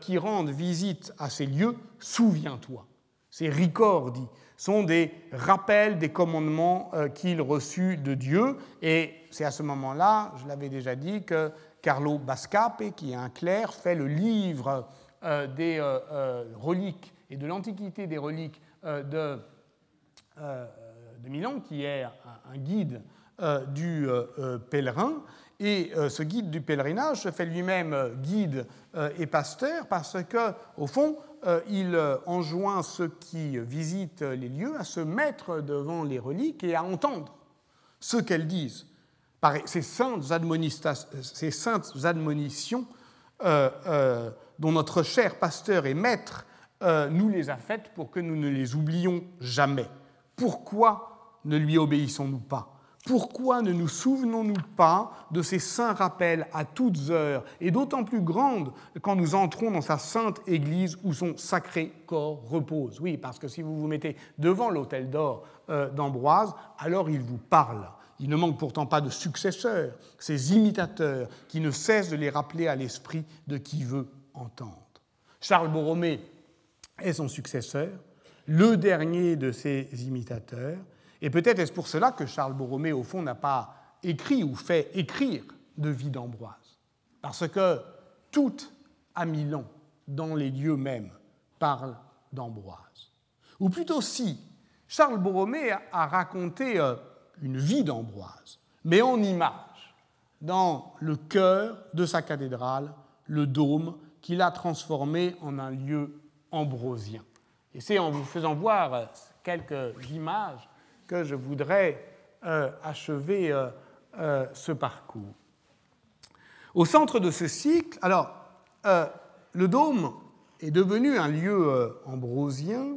qui rendent visite à ces lieux, souviens-toi. Ces ricordi sont des rappels des commandements qu'il reçut de Dieu. Et c'est à ce moment-là, je l'avais déjà dit, que Carlo Bascape, qui est un clerc, fait le livre des reliques et de l'Antiquité des reliques de, Milan, qui est un, guide du pèlerin. Et ce guide du pèlerinage se fait lui-même guide et pasteur parce que, au fond, il enjoint ceux qui visitent les lieux à se mettre devant les reliques et à entendre ce qu'elles disent. Par ces saintes, admonitions dont notre cher pasteur et maître euh, nous les a faites pour que nous ne les oublions jamais. Pourquoi ne lui obéissons-nous pas? Pourquoi ne nous souvenons-nous pas de ces saints rappels à toutes heures, et d'autant plus grandes quand nous entrons dans sa sainte Église où son sacré corps repose? Oui, parce que si vous vous mettez devant l'autel d'or euh, d'Ambroise, alors il vous parle. Il ne manque pourtant pas de successeurs, ces imitateurs qui ne cessent de les rappeler à l'esprit de qui veut entendre. Charles Borromée est son successeur, le dernier de ses imitateurs. Et peut-être est-ce pour cela que Charles Borromée, au fond, n'a pas écrit ou fait écrire de vie d'Ambroise. Parce que tout à Milan, dans les lieux mêmes, parle d'Ambroise. Ou plutôt si, Charles Borromée a raconté euh, une vie d'Ambroise, mais en image, dans le cœur de sa cathédrale, le dôme, qu'il a transformé en un lieu ambrosien. Et c'est en vous faisant voir quelques images que je voudrais euh, achever euh, euh, ce parcours. Au centre de ce cycle, alors, le dôme est devenu un lieu ambrosien,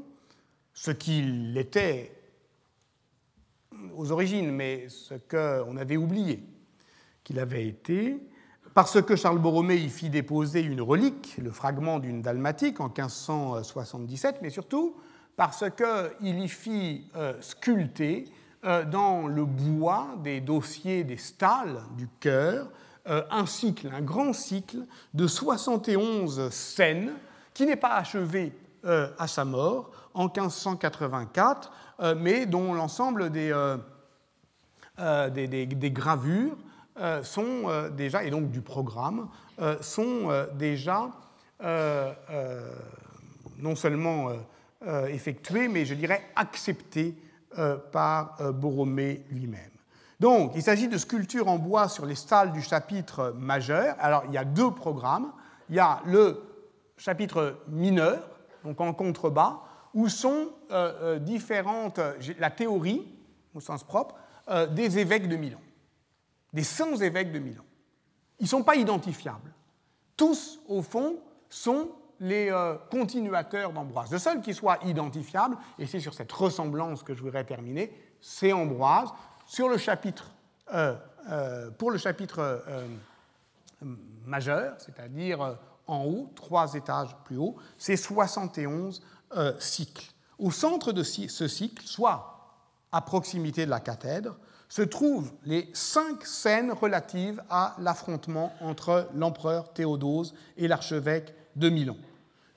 ce qu'il était aux origines, mais ce qu'on avait oublié qu'il avait été, parce que Charles Borromée y fit déposer une relique, le fragment d'une dalmatique en 1577, mais surtout parce qu'il y fit euh, sculpter euh, dans le bois des dossiers des stalles du chœur euh, un cycle, un grand cycle de 71 scènes qui n'est pas achevé à sa mort en 1584, mais dont l'ensemble des, des, gravures euh, sont déjà, et donc du programme, sont déjà non seulement effectués, mais je dirais acceptés par Borromée lui-même. Donc, il s'agit de sculptures en bois sur les stalles du chapitre majeur. Alors, il y a deux programmes. Il y a le chapitre mineur, donc en contrebas, où sont différentes, la théorie, au sens propre, des évêques de Milan des saints évêques de Milan. Ils ne sont pas identifiables. Tous, au fond, sont les euh, continuateurs d'Ambroise. Le seul qui soit identifiable, et c'est sur cette ressemblance que je voudrais terminer, c'est Ambroise. Sur le chapitre, euh, euh, pour le chapitre majeur, c'est-à-dire en haut, trois étages plus haut, c'est 71 cycles. Au centre de ce cycle, soit à proximité de la cathèdre, se trouvent les cinq scènes relatives à l'affrontement entre l'empereur Théodose et l'archevêque de Milan.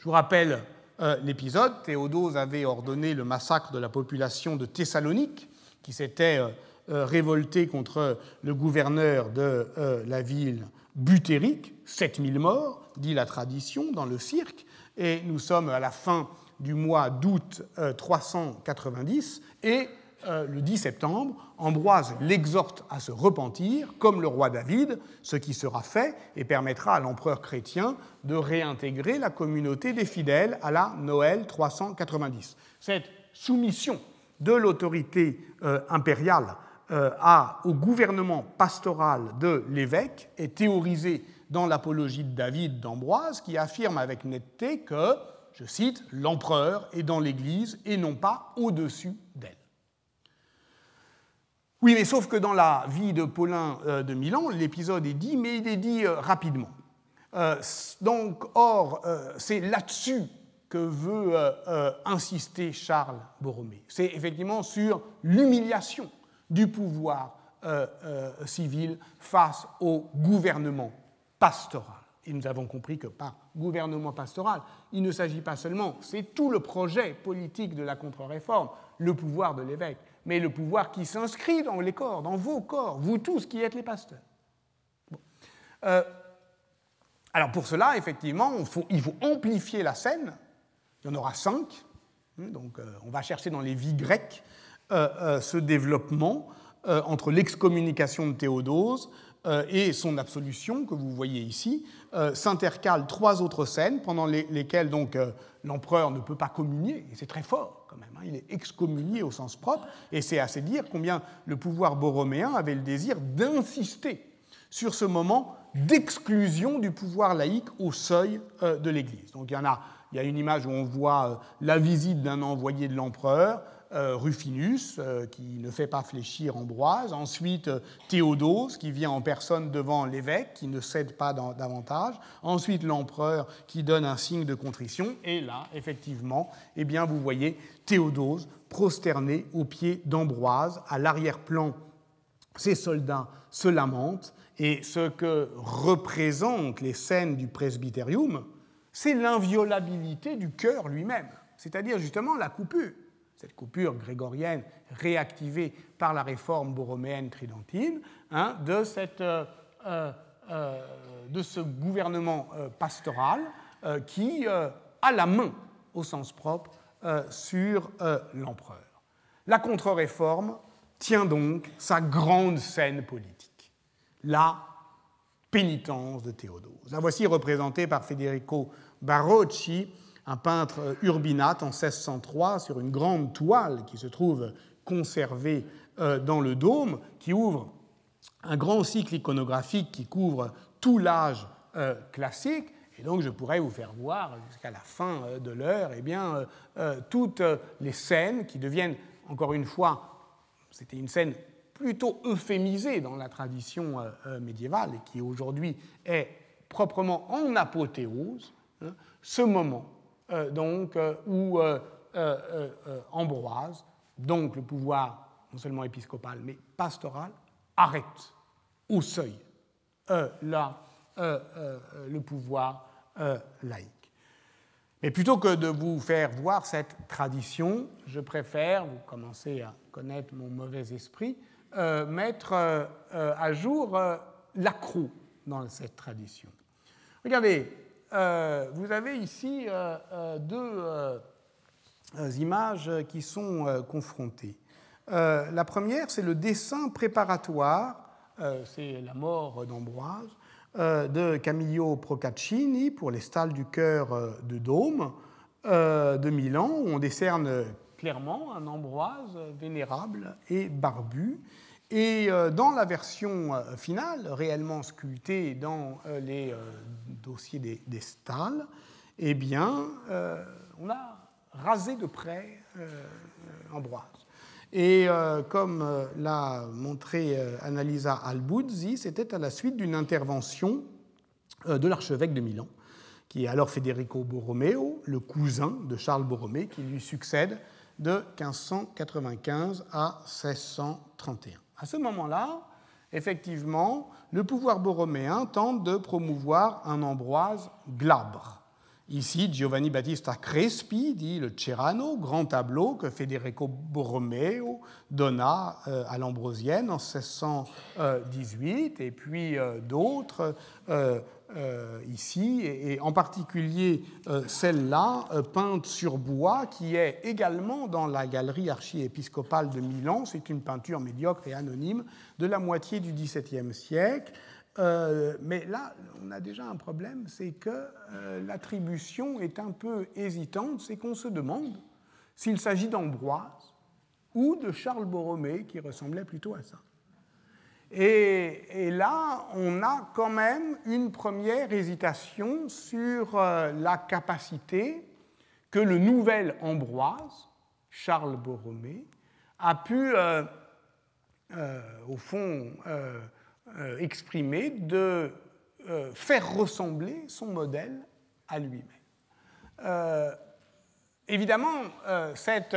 Je vous rappelle euh, l'épisode. Théodose avait ordonné le massacre de la population de Thessalonique, qui s'était euh, euh, révoltée contre le gouverneur de la ville butérique, 7000 morts, dit la tradition, dans le cirque, et nous sommes à la fin du mois d'août 390, et euh, le 10 septembre, Ambroise l'exhorte à se repentir, comme le roi David, ce qui sera fait et permettra à l'empereur chrétien de réintégrer la communauté des fidèles à la Noël 390. Cette soumission de l'autorité euh, impériale euh, au gouvernement pastoral de l'évêque est théorisée dans l'apologie de David d'Ambroise, qui affirme avec netteté que, je cite, l'empereur est dans l'Église et non pas au-dessus d'elle. Oui, mais sauf que dans la vie de Paulin euh, de Milan, l'épisode est dit, mais il est dit euh, rapidement. Euh, or, c'est là-dessus que veut insister Charles Borromée. C'est effectivement sur l'humiliation du pouvoir civil face au gouvernement pastoral. et nous avons compris que par gouvernement pastoral, il ne s'agit pas seulement, c'est tout le projet politique de la contre-réforme, le pouvoir de l'évêque, mais le pouvoir qui s'inscrit dans les corps, dans vos corps, vous tous qui êtes les pasteurs. Euh, alors pour cela, effectivement, il faut amplifier la scène. Il y en aura cinq. Hein, donc euh, on va chercher dans les vies grecques euh, ce développement entre l'excommunication de Théodose et son absolution, que vous voyez ici, s'intercalent trois autres scènes pendant lesquelles donc l'empereur ne peut pas communier, et c'est très fort quand même, hein, il est excommunié au sens propre, et c'est assez dire combien le pouvoir borroméen avait le désir d'insister sur ce moment d'exclusion du pouvoir laïque au seuil euh, de l'Église. Donc il y en a, il y a une image où on voit euh, la visite d'un envoyé de l'empereur, euh, Rufinus, qui ne fait pas fléchir Ambroise. Ensuite, Théodose, qui vient en personne devant l'évêque, qui ne cède pas davantage. Ensuite, l'empereur, qui donne un signe de contrition. Et là, effectivement, eh bien, vous voyez Théodose prosterné aux pieds d'Ambroise. À l'arrière-plan, ses soldats se lamentent et ce que représentent les scènes du presbyterium, c'est l'inviolabilité du cœur lui-même, c'est-à-dire justement la coupure, cette coupure grégorienne réactivée par la réforme borroméenne tridentine, hein, de, cette, euh, euh, euh, de, ce gouvernement pastoral qui a la main, au sens propre, sur l'empereur. La contre-réforme tient donc sa grande scène politique la pénitence de Théodose. La voici représentée par Federico Barocci, un peintre urbinate en 1603 sur une grande toile qui se trouve conservée euh, dans le dôme, qui ouvre un grand cycle iconographique qui couvre tout l'âge euh, classique. Et donc je pourrais vous faire voir jusqu'à la fin euh, de l'heure eh bien, toutes les scènes qui deviennent, encore une fois, c'était une scène plutôt euphémisé dans la tradition euh, euh, médiévale et qui aujourd'hui est proprement en apothéose, hein, ce moment euh, donc, où Ambroise, donc le pouvoir non seulement épiscopal mais pastoral, arrête au seuil là, le pouvoir laïque. Mais plutôt que de vous faire voir cette tradition, je préfère, vous commencez à connaître mon mauvais esprit, euh, mettre euh, euh, à jour l'accro dans cette tradition. Regardez, vous avez ici deux images qui sont confrontées. la première, c'est le dessin préparatoire, c'est la mort d'Ambroise, de Camillo Procaccini pour les stalles du cœur de Dôme de Milan, où on décerne clairement un Ambroise vénérable et barbu. Et euh, dans la version euh, finale, réellement sculptée dans euh, les dossiers des, stalles, eh bien, on a rasé de près Ambroise. Et comme l'a montré Annalisa Albuzzi, c'était à la suite d'une intervention de l'archevêque de Milan, qui est alors Federico Borromeo, le cousin de Charles Borromée, qui lui succède de 1595 à 1631. À ce moment-là, effectivement, le pouvoir borroméen tente de promouvoir un Ambroise glabre. Ici, Giovanni Battista Crespi dit le Cerano, grand tableau que Federico Borromeo donna euh, à l'Ambrosienne en 1618, et puis euh, d'autres euh, ici, et, en particulier euh, celle-là, euh, peinte sur bois, qui est également dans la galerie archiépiscopale de Milan. C'est une peinture médiocre et anonyme de la moitié du XVIIe siècle. mais là, on a déjà un problème, c'est que l'attribution est un peu hésitante, c'est qu'on se demande s'il s'agit d'Ambroise ou de Charles Borromée, qui ressemblait plutôt à ça. Et, là, on a quand même une première hésitation sur euh, la capacité que le nouvel Ambroise, Charles Borromée, a pu, euh, euh, au fond, exprimer de faire ressembler son modèle à lui-même. évidemment, cette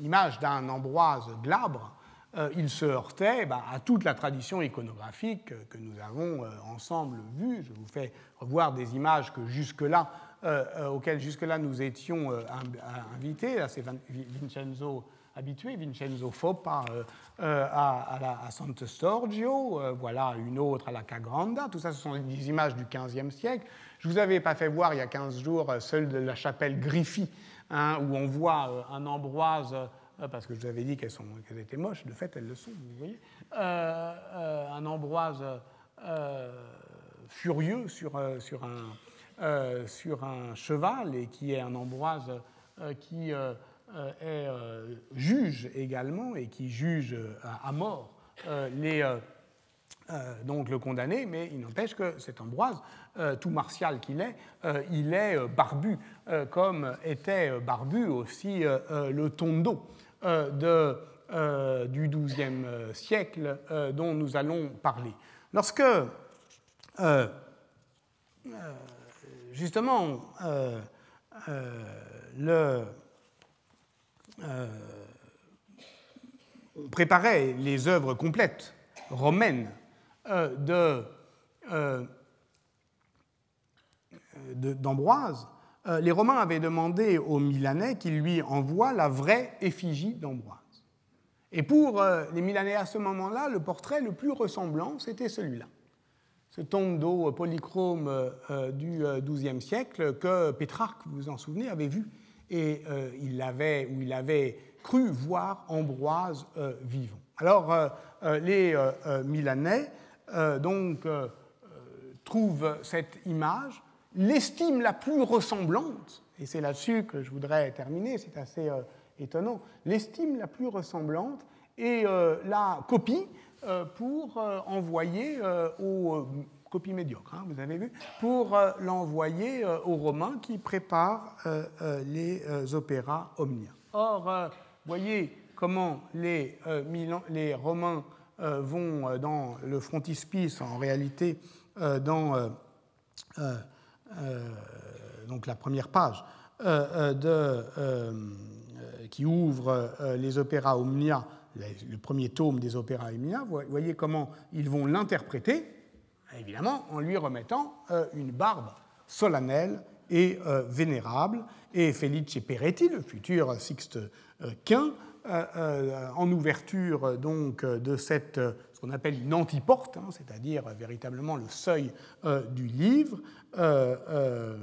l'image d'un Ambroise glabre il se heurtait bah, à toute la tradition iconographique que nous avons ensemble vue. Je vous fais revoir des images que jusque-là, auxquelles jusque-là nous étions invités. Là, c'est Vincenzo habitué, Vincenzo Foppa à, à, à Santo Storgio, voilà une autre à la Cagranda. Tout ça, ce sont des images du XVe siècle. Je ne vous avais pas fait voir il y a 15 jours celle de la chapelle Griffy, hein, où on voit un Ambroise euh, parce que je vous avais dit qu'elles, étaient moches, de fait elles le sont, vous voyez, euh, euh, un Ambroise furieux sur, sur, un, sur un cheval et qui est un Ambroise qui est juge également et qui juge à, mort les, donc le condamné, mais il n'empêche que cet Ambroise, tout martial qu'il est, il est barbu, comme était barbu aussi le Tondo. Euh, euh, du XIIe euh, siècle dont nous allons parler. Lorsque, justement, on préparait les œuvres complètes romaines de, d'Ambroise, euh, les Romains avaient demandé aux Milanais qu'ils lui envoient la vraie effigie d'Ambroise. Et pour euh, les Milanais à ce moment-là, le portrait le plus ressemblant, c'était celui-là. Ce tondo polychrome euh, du XIIe siècle que Pétrarque, vous vous en souvenez, avait vu. Et il avait, où il avait cru voir Ambroise vivant. Alors, les Milanais donc, trouvent cette image l'estime la plus ressemblante, et c'est là-dessus que je voudrais terminer, c'est assez euh, étonnant, l'estime la plus ressemblante euh, la copie euh, pour envoyer aux copie médiocre, hein, vous avez vu, pour l'envoyer aux Romains qui préparent les opéras omnia. Or, voyez comment les Romains vont dans le frontispice, en réalité, dans euh, donc la première page, euh, euh, de, qui ouvre les opéras Omnia, le premier tome des opéras Omnia, vous voyez comment ils vont l'interpréter, évidemment en lui remettant une barbe solennelle et vénérable. Et Felice Peretti, le futur Sixte Quint, en ouverture donc de cette ce qu'on appelle une antiporte, hein, c'est-à-dire véritablement le seuil du livre, euh, euh,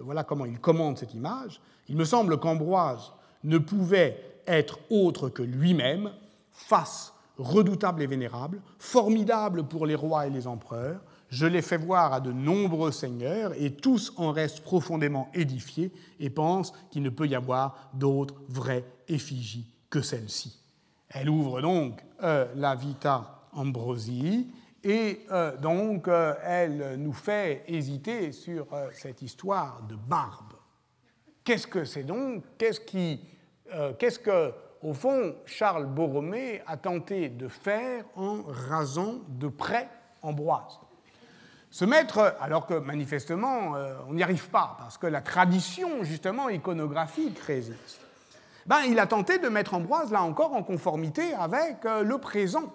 voilà comment il commande cette image. Il me semble qu'Ambroise ne pouvait être autre que lui-même, face redoutable et vénérable, formidable pour les rois et les empereurs. Je l'ai fait voir à de nombreux seigneurs, et tous en restent profondément édifiés et pensent qu'il ne peut y avoir d'autre vraie effigie que celle-ci. Elle ouvre donc euh, la Vita Ambrosii, et euh, donc, euh, elle nous fait hésiter sur cette histoire de barbe. Qu'est-ce que c'est donc? Qu'est-ce qui, qu'est-ce que, au fond, Charles Borromée a tenté de faire en rasant de près Ambroise? Se mettre, alors que manifestement, on n'y arrive pas, parce que la tradition, justement, iconographique résiste. Ben, il a tenté de mettre Ambroise, là encore, en conformité avec le présent.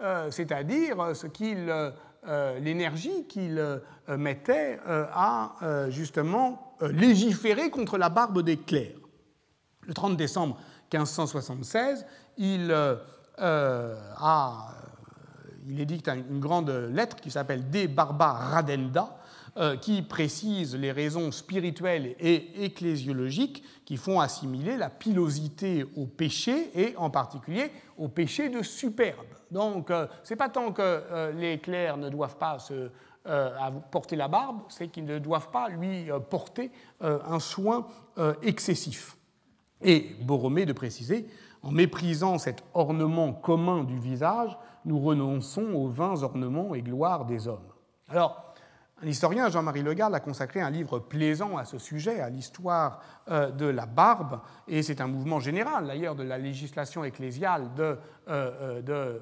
Euh, c'est-à-dire euh, euh, l'énergie qu'il mettait à justement légiférer contre la barbe des clercs. Le 30 décembre 1576, il, a, il édicte une grande lettre qui s'appelle De Barba Radenda, qui précise les raisons spirituelles et ecclésiologiques qui font assimiler la pilosité au péché et en particulier au péché de superbe. Donc, euh, ce n'est pas tant que euh, les clercs ne doivent pas se, euh, porter la barbe, c'est qu'ils ne doivent pas lui porter un soin excessif. Et Borromée de préciser, en méprisant cet ornement commun du visage, nous renonçons aux vains ornements et gloires des hommes. Alors, un historien, Jean-Marie Legard, a consacré un livre plaisant à ce sujet, à l'histoire euh, de la barbe, et c'est un mouvement général d'ailleurs de la législation ecclésiale de, euh, euh,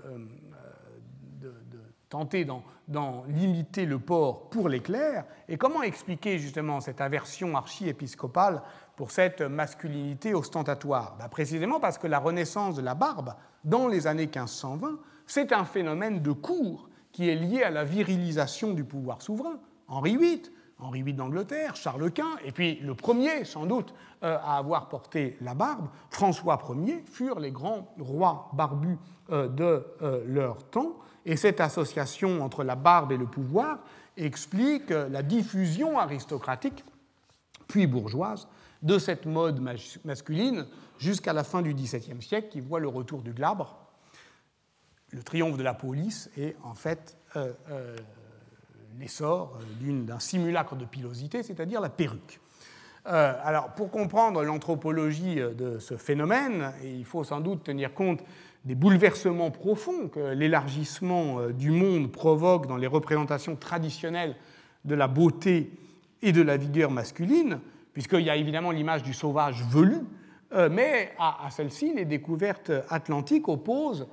tenter d'en limiter le port pour les clercs. Et comment expliquer justement cette aversion archi-épiscopale pour cette masculinité ostentatoire? Ben, Précisément parce que la renaissance de la barbe, dans les années 1520, c'est un phénomène de cour qui est lié à la virilisation du pouvoir souverain. Henri VIII, Henri VIII d'Angleterre, Charles Quint, et puis le premier, sans doute, euh, à avoir porté la barbe, François Ier, furent les grands rois barbus euh, de euh, leur temps. Et cette association entre la barbe et le pouvoir explique la diffusion aristocratique, puis bourgeoise, de cette mode masculine jusqu'à la fin du XVIIe siècle, qui voit le retour du glabre, le triomphe de la police et en fait euh, euh, l'essor d'un simulacre de pilosité, c'est-à-dire la perruque. Euh, alors, pour comprendre l'anthropologie de ce phénomène, il faut sans doute tenir compte des bouleversements profonds que l'élargissement euh, du monde provoque dans les représentations traditionnelles de la beauté et de la vigueur masculine, puisqu'il y a évidemment l'image du sauvage velu, euh, mais à, celle-ci, les découvertes atlantiques opposent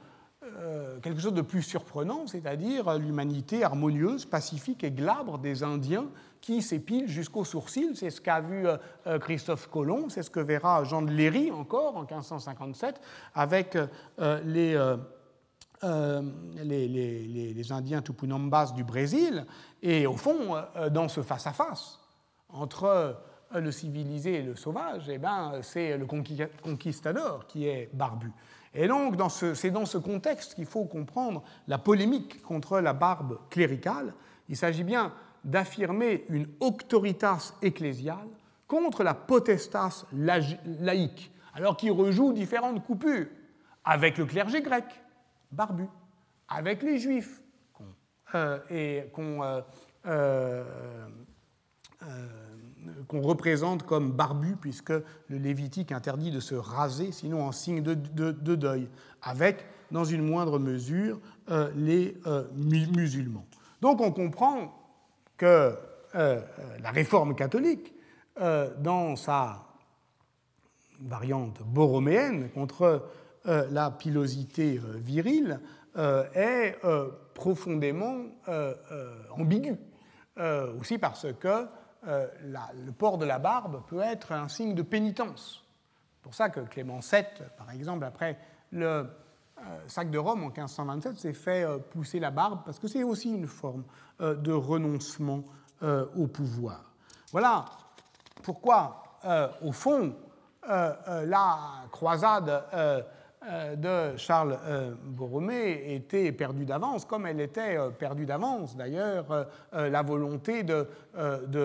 euh, quelque chose de plus surprenant, c'est-à-dire l'humanité harmonieuse, pacifique et glabre des Indiens qui s'épile jusqu'aux sourcils. C'est ce qu'a vu euh, euh, Christophe Colomb, c'est ce que verra Jean de Léry encore en 1557 avec euh, les, les, les, Indiens Tupinambas du Brésil. Et au fond, dans ce face-à-face entre le civilisé et le sauvage, eh ben, c'est le conquistador qui est barbu. Et donc, c'est dans ce contexte qu'il faut comprendre la polémique contre la barbe cléricale. Il s'agit bien d'affirmer une auctoritas ecclésiale contre la potestas laïque, alors qu'il rejoue différentes coupures avec le clergé grec, barbu, avec les juifs, euh, euh, qu'on représente comme barbu, puisque le Lévitique interdit de se raser, sinon en signe de, de deuil, avec, dans une moindre mesure, les musulmans. Donc on comprend que euh, euh, la réforme catholique, euh, dans sa variante borroméenne contre la pilosité virile, est profondément ambiguë. aussi parce que le port de la barbe peut être un signe de pénitence. C'est pour ça que Clément VII, par exemple, après le sac de Rome en 1527, s'est fait pousser la barbe, parce que c'est aussi une forme euh, de renoncement euh, au pouvoir. Voilà pourquoi, euh, au fond, la croisade de Charles Borromée était perdue d'avance, comme elle était perdue d'avance d'ailleurs la volonté de,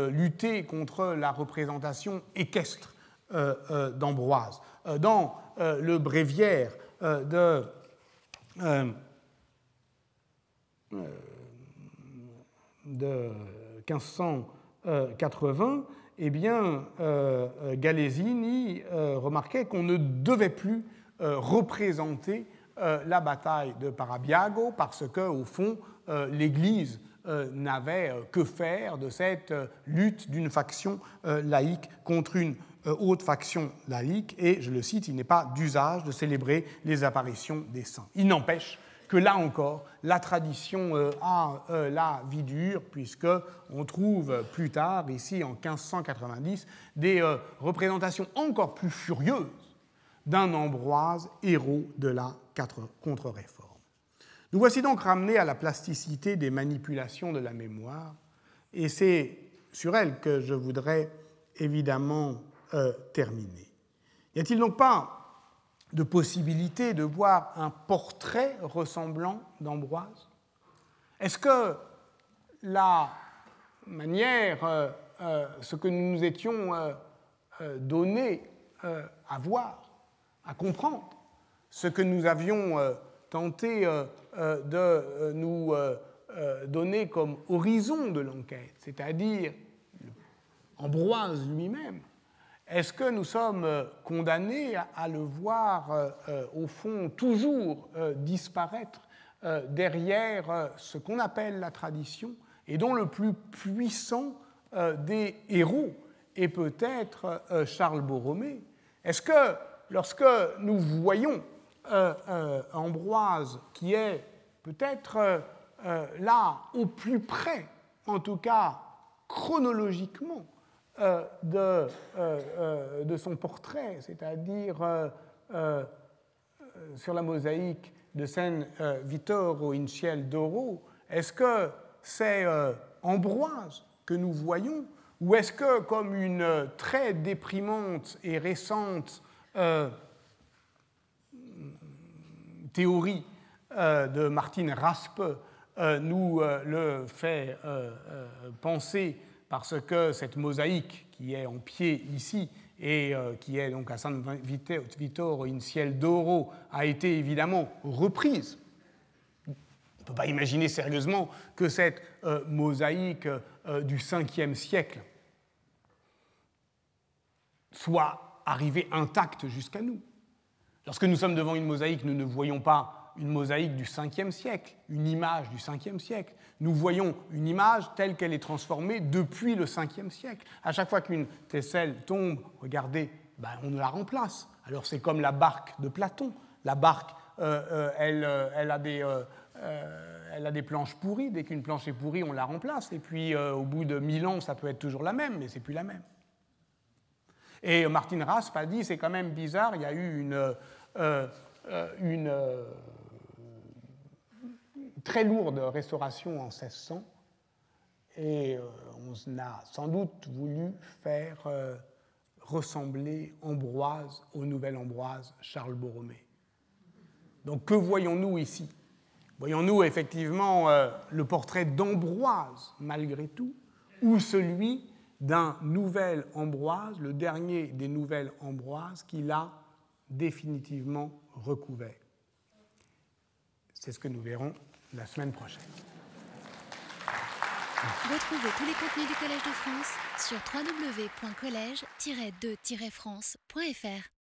lutter contre la représentation équestre d'Ambroise. Dans le bréviaire de de 1580, eh bien, euh, Galesini euh, remarquait qu'on ne devait plus euh, représenter la bataille de Parabiago parce que, au fond, l'Église n'avait que faire de cette lutte d'une faction laïque contre une autre faction laïque, et, je le cite, il n'est pas d'usage de célébrer les apparitions des saints. Il n'empêche que là encore, la tradition euh, a euh, la vie dure, puisqu'on trouve plus tard, ici en 1590, des euh, représentations encore plus furieuses d'un Ambroise, héros de la contre-réforme. Nous voici donc ramenés à la plasticité des manipulations de la mémoire, et c'est sur elle que je voudrais évidemment terminer. Y a-t-il donc pas de possibilité de voir un portrait ressemblant d'Ambroise? Est-ce que la manière, euh, euh, ce que nous nous étions euh, donnés à voir, à comprendre, ce que nous avions tenté de nous donner comme horizon de l'enquête, c'est-à-dire Ambroise lui-même, est-ce que nous sommes euh, condamnés à le voir, euh, euh, au fond, toujours disparaître derrière ce qu'on appelle la tradition et dont le plus puissant des héros est peut-être Charles Borromée? Est-ce que lorsque nous voyons Ambroise, qui est peut-être là au plus près, en tout cas chronologiquement, de, de, son portrait, c'est-à-dire sur la mosaïque de San Vittoro in Ciel d'Oro, est-ce que c'est Ambroise que nous voyons ou est-ce que, comme une très déprimante et récente euh, théorie euh, de Martine Raspe euh, nous le fait penser parce que cette mosaïque qui est en pied ici et qui est donc à San Vittore in Ciel d'Oro a été évidemment reprise. On ne peut pas imaginer sérieusement que cette mosaïque du 5e siècle soit arrivée intacte jusqu'à nous. Lorsque nous sommes devant une mosaïque, nous ne voyons pas une mosaïque du 5e siècle, une image du 5e siècle. Nous voyons une image telle qu'elle est transformée depuis le 5e siècle. À chaque fois qu'une tesselle tombe, regardez, ben, on la remplace. Alors c'est comme la barque de Platon. La barque, euh, euh, elle, euh, elle, a des, elle, a des, planches pourries. Dès qu'une planche est pourrie, on la remplace. Et puis au bout de mille ans, ça peut être toujours la même, mais c'est plus la même. Et Martin Rasp a dit, c'est quand même bizarre, il y a eu une, euh, euh, euh, très lourde restauration en 1600, et on a sans doute voulu faire ressembler Ambroise au nouvel Ambroise Charles Borromée. Donc que voyons-nous ici? Voyons-nous effectivement le portrait d'Ambroise malgré tout, ou celui d'un nouvel Ambroise, le dernier des nouvelles Ambroises qu'il a définitivement recouvert. C'est ce que nous verrons la semaine prochaine. Retrouvez tous les contenus du Collège de France sur www.colège-2-france.fr.